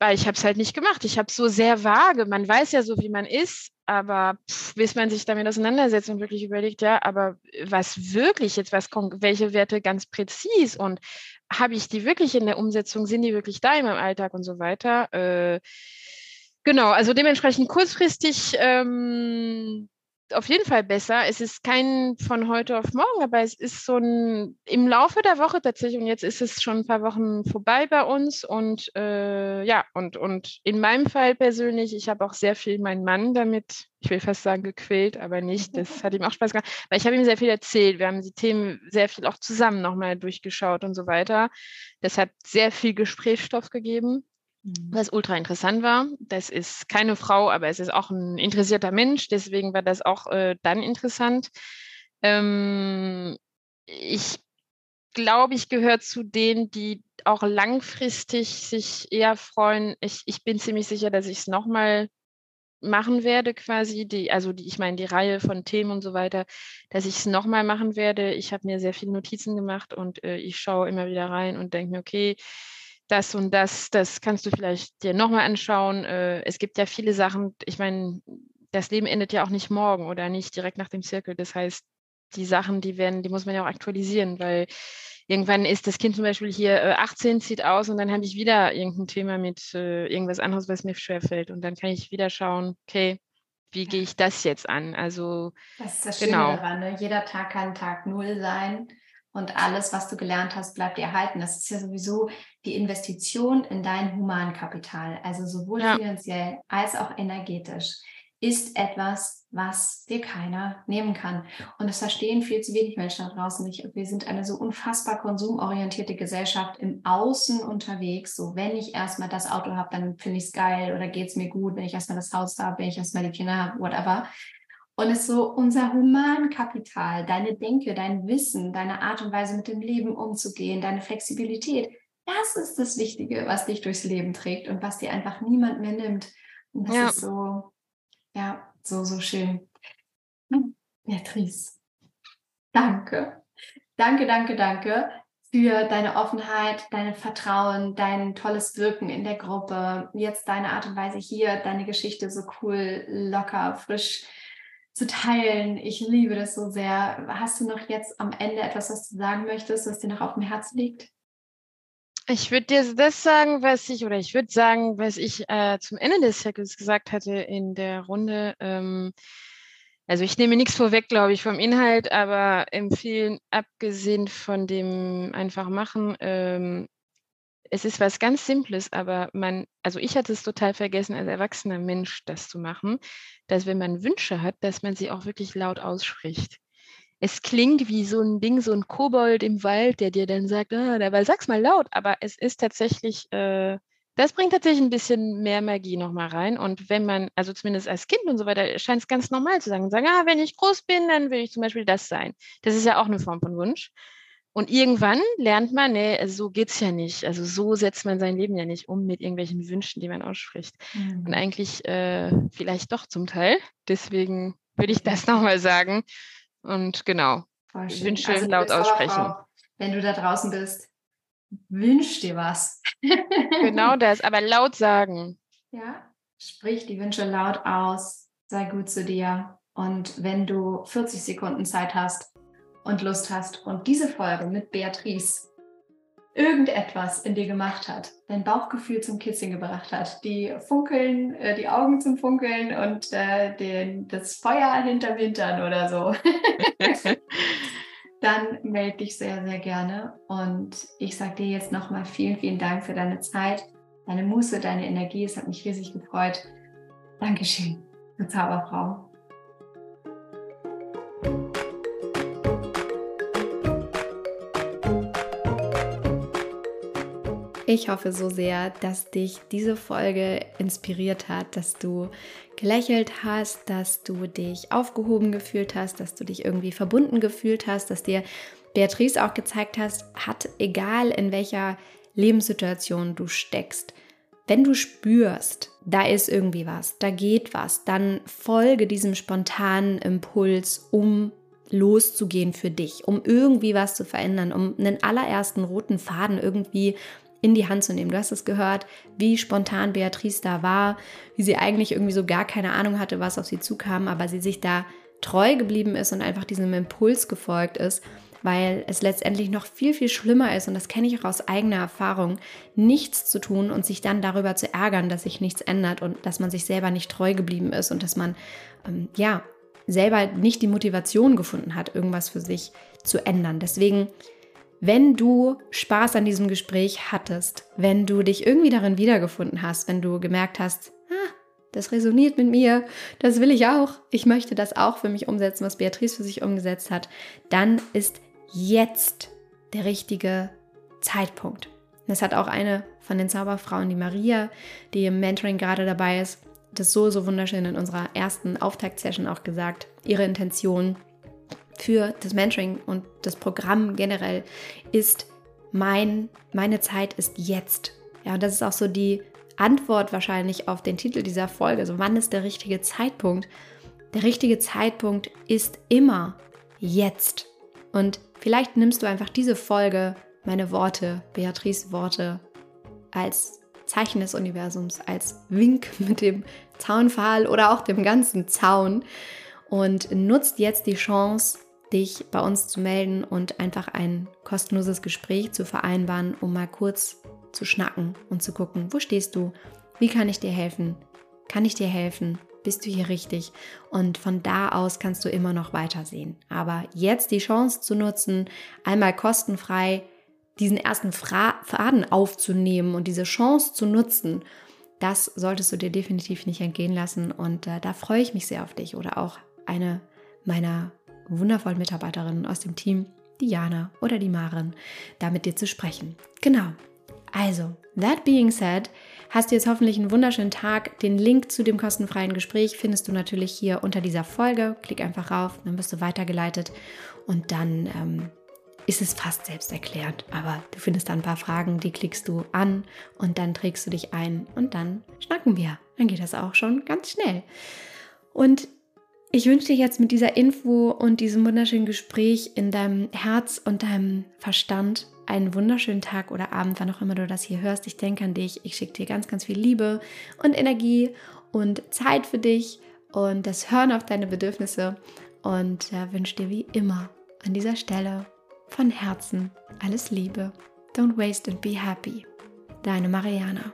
weil ich habe es halt nicht gemacht. Ich habe so sehr vage. Man weiß ja so, wie man ist, aber pff, bis man sich damit auseinandersetzt und wirklich überlegt, ja, aber was wirklich jetzt, was welche Werte ganz präzis und habe ich die wirklich in der Umsetzung, sind die wirklich da in meinem Alltag und so weiter. Äh, genau, also dementsprechend kurzfristig ähm, auf jeden Fall besser. Es ist kein von heute auf morgen, aber es ist so ein im Laufe der Woche tatsächlich und jetzt ist es schon ein paar Wochen vorbei bei uns und äh, ja und und in meinem Fall persönlich, ich habe auch sehr viel meinen Mann damit, ich will fast sagen gequält, aber nicht. Das hat ihm auch Spaß gemacht, weil ich habe ihm sehr viel erzählt. Wir haben die Themen sehr viel auch zusammen nochmal durchgeschaut und so weiter. Das hat sehr viel Gesprächsstoff gegeben. Mhm. was ultra interessant war. Das ist keine Frau, aber es ist auch ein interessierter Mensch, deswegen war das auch äh, dann interessant. Ähm, ich glaube, ich gehöre zu denen, die auch langfristig sich eher freuen. Ich, ich bin ziemlich sicher, dass ich es nochmal machen werde, quasi, die, also die, ich meine, die Reihe von Themen und so weiter, dass ich es nochmal machen werde. Ich habe mir sehr viele Notizen gemacht und äh, ich schaue immer wieder rein und denke mir, okay, das und das, das kannst du vielleicht dir nochmal anschauen. Äh, es gibt ja viele Sachen, ich meine, das Leben endet ja auch nicht morgen oder nicht direkt nach dem Zirkel. Das heißt, die Sachen, die werden, die muss man ja auch aktualisieren, weil irgendwann ist das Kind zum Beispiel hier 18, äh, zieht aus und dann habe ich wieder irgendein Thema mit äh, irgendwas anderes, was mir schwerfällt. Und dann kann ich wieder schauen, okay, wie gehe ich das jetzt an? Also das ist das Schöne genau. daran, ne? jeder Tag kann Tag Null sein und alles, was du gelernt hast, bleibt dir erhalten. Das ist ja sowieso die Investition in dein Humankapital, also sowohl ja. finanziell als auch energetisch, ist etwas, was dir keiner nehmen kann. Und das verstehen viel zu wenig Menschen da draußen nicht. Wir sind eine so unfassbar konsumorientierte Gesellschaft im Außen unterwegs. So, wenn ich erstmal das Auto habe, dann finde ich es geil oder geht es mir gut. Wenn ich erstmal das Haus habe, wenn ich erstmal die Kinder habe, whatever. Und es ist so unser Humankapital, deine Denke, dein Wissen, deine Art und Weise mit dem Leben umzugehen, deine Flexibilität. Das ist das Wichtige, was dich durchs Leben trägt und was dir einfach niemand mehr nimmt. Und das ja. ist so, Ja, so, so schön. Hm, Beatrice, danke. Danke, danke, danke für deine Offenheit, dein Vertrauen, dein tolles Wirken in der Gruppe, jetzt deine Art und Weise hier, deine Geschichte so cool, locker, frisch zu teilen. Ich liebe das so sehr. Hast du noch jetzt am Ende etwas, was du sagen möchtest, was dir noch auf dem Herzen liegt? Ich würde dir das sagen, was ich, oder ich würde sagen, was ich äh, zum Ende des Zirkels gesagt hatte in der Runde. Ähm, also ich nehme nichts vorweg, glaube ich, vom Inhalt, aber empfehlen, abgesehen von dem einfach machen, ähm, es ist was ganz Simples, aber man, also ich hatte es total vergessen, als erwachsener Mensch das zu machen, dass wenn man Wünsche hat, dass man sie auch wirklich laut ausspricht. Es klingt wie so ein Ding, so ein Kobold im Wald, der dir dann sagt, ah, dabei sag's mal laut, aber es ist tatsächlich äh, das bringt tatsächlich ein bisschen mehr Magie nochmal rein. Und wenn man, also zumindest als Kind und so weiter, scheint es ganz normal zu sagen, sagen, ah, wenn ich groß bin, dann will ich zum Beispiel das sein. Das ist ja auch eine Form von Wunsch. Und irgendwann lernt man, nee, also so geht es ja nicht. Also so setzt man sein Leben ja nicht um mit irgendwelchen Wünschen, die man ausspricht. Mhm. Und eigentlich äh, vielleicht doch zum Teil. Deswegen würde ich das nochmal sagen. Und genau, Wünsche also, laut aussprechen. Auch, wenn du da draußen bist, wünsch dir was. genau das, aber laut sagen. Ja, sprich die Wünsche laut aus, sei gut zu dir. Und wenn du 40 Sekunden Zeit hast und Lust hast und diese Folge mit Beatrice irgendetwas in dir gemacht hat, dein Bauchgefühl zum Kissing gebracht hat, die Funkeln, äh, die Augen zum Funkeln und äh, den, das Feuer hinterm Hintern oder so. dann melde dich sehr, sehr gerne. Und ich sage dir jetzt nochmal vielen, vielen Dank für deine Zeit, deine Muße, deine Energie. Es hat mich riesig gefreut. Dankeschön, du Zauberfrau. Ich hoffe so sehr, dass dich diese Folge inspiriert hat, dass du gelächelt hast, dass du dich aufgehoben gefühlt hast, dass du dich irgendwie verbunden gefühlt hast, dass dir Beatrice auch gezeigt hast, hat egal in welcher Lebenssituation du steckst, wenn du spürst, da ist irgendwie was, da geht was, dann folge diesem spontanen Impuls, um loszugehen für dich, um irgendwie was zu verändern, um einen allerersten roten Faden irgendwie in die Hand zu nehmen. Du hast es gehört, wie spontan Beatrice da war, wie sie eigentlich irgendwie so gar keine Ahnung hatte, was auf sie zukam, aber sie sich da treu geblieben ist und einfach diesem Impuls gefolgt ist, weil es letztendlich noch viel, viel schlimmer ist, und das kenne ich auch aus eigener Erfahrung, nichts zu tun und sich dann darüber zu ärgern, dass sich nichts ändert und dass man sich selber nicht treu geblieben ist und dass man, ähm, ja, selber nicht die Motivation gefunden hat, irgendwas für sich zu ändern. Deswegen wenn du Spaß an diesem Gespräch hattest, wenn du dich irgendwie darin wiedergefunden hast, wenn du gemerkt hast, ah, das resoniert mit mir, das will ich auch, ich möchte das auch für mich umsetzen, was Beatrice für sich umgesetzt hat, dann ist jetzt der richtige Zeitpunkt. Das hat auch eine von den Zauberfrauen, die Maria, die im Mentoring gerade dabei ist, das so, so wunderschön in unserer ersten Auftaktsession auch gesagt. Ihre Intention für das Mentoring und das Programm generell ist mein, meine Zeit ist jetzt. Ja, und das ist auch so die Antwort wahrscheinlich auf den Titel dieser Folge. So, wann ist der richtige Zeitpunkt? Der richtige Zeitpunkt ist immer jetzt. Und vielleicht nimmst du einfach diese Folge, meine Worte, Beatrice Worte, als Zeichen des Universums, als Wink mit dem Zaunpfahl oder auch dem ganzen Zaun und nutzt jetzt die Chance, dich bei uns zu melden und einfach ein kostenloses Gespräch zu vereinbaren, um mal kurz zu schnacken und zu gucken, wo stehst du? Wie kann ich dir helfen? Kann ich dir helfen? Bist du hier richtig? Und von da aus kannst du immer noch weitersehen. Aber jetzt die Chance zu nutzen, einmal kostenfrei diesen ersten Faden aufzunehmen und diese Chance zu nutzen, das solltest du dir definitiv nicht entgehen lassen. Und äh, da freue ich mich sehr auf dich oder auch eine meiner wundervollen Mitarbeiterinnen aus dem Team, Diana oder die Maren, da mit dir zu sprechen. Genau. Also, that being said, hast du jetzt hoffentlich einen wunderschönen Tag. Den Link zu dem kostenfreien Gespräch findest du natürlich hier unter dieser Folge. Klick einfach rauf, dann wirst du weitergeleitet und dann ähm, ist es fast selbsterklärend. Aber du findest da ein paar Fragen, die klickst du an und dann trägst du dich ein und dann schnacken wir. Dann geht das auch schon ganz schnell. Und ich wünsche dir jetzt mit dieser Info und diesem wunderschönen Gespräch in deinem Herz und deinem Verstand einen wunderschönen Tag oder Abend, wann auch immer du das hier hörst. Ich denke an dich. Ich schicke dir ganz, ganz viel Liebe und Energie und Zeit für dich und das Hören auf deine Bedürfnisse und äh, wünsche dir wie immer an dieser Stelle von Herzen alles Liebe. Don't waste and be happy. Deine Mariana.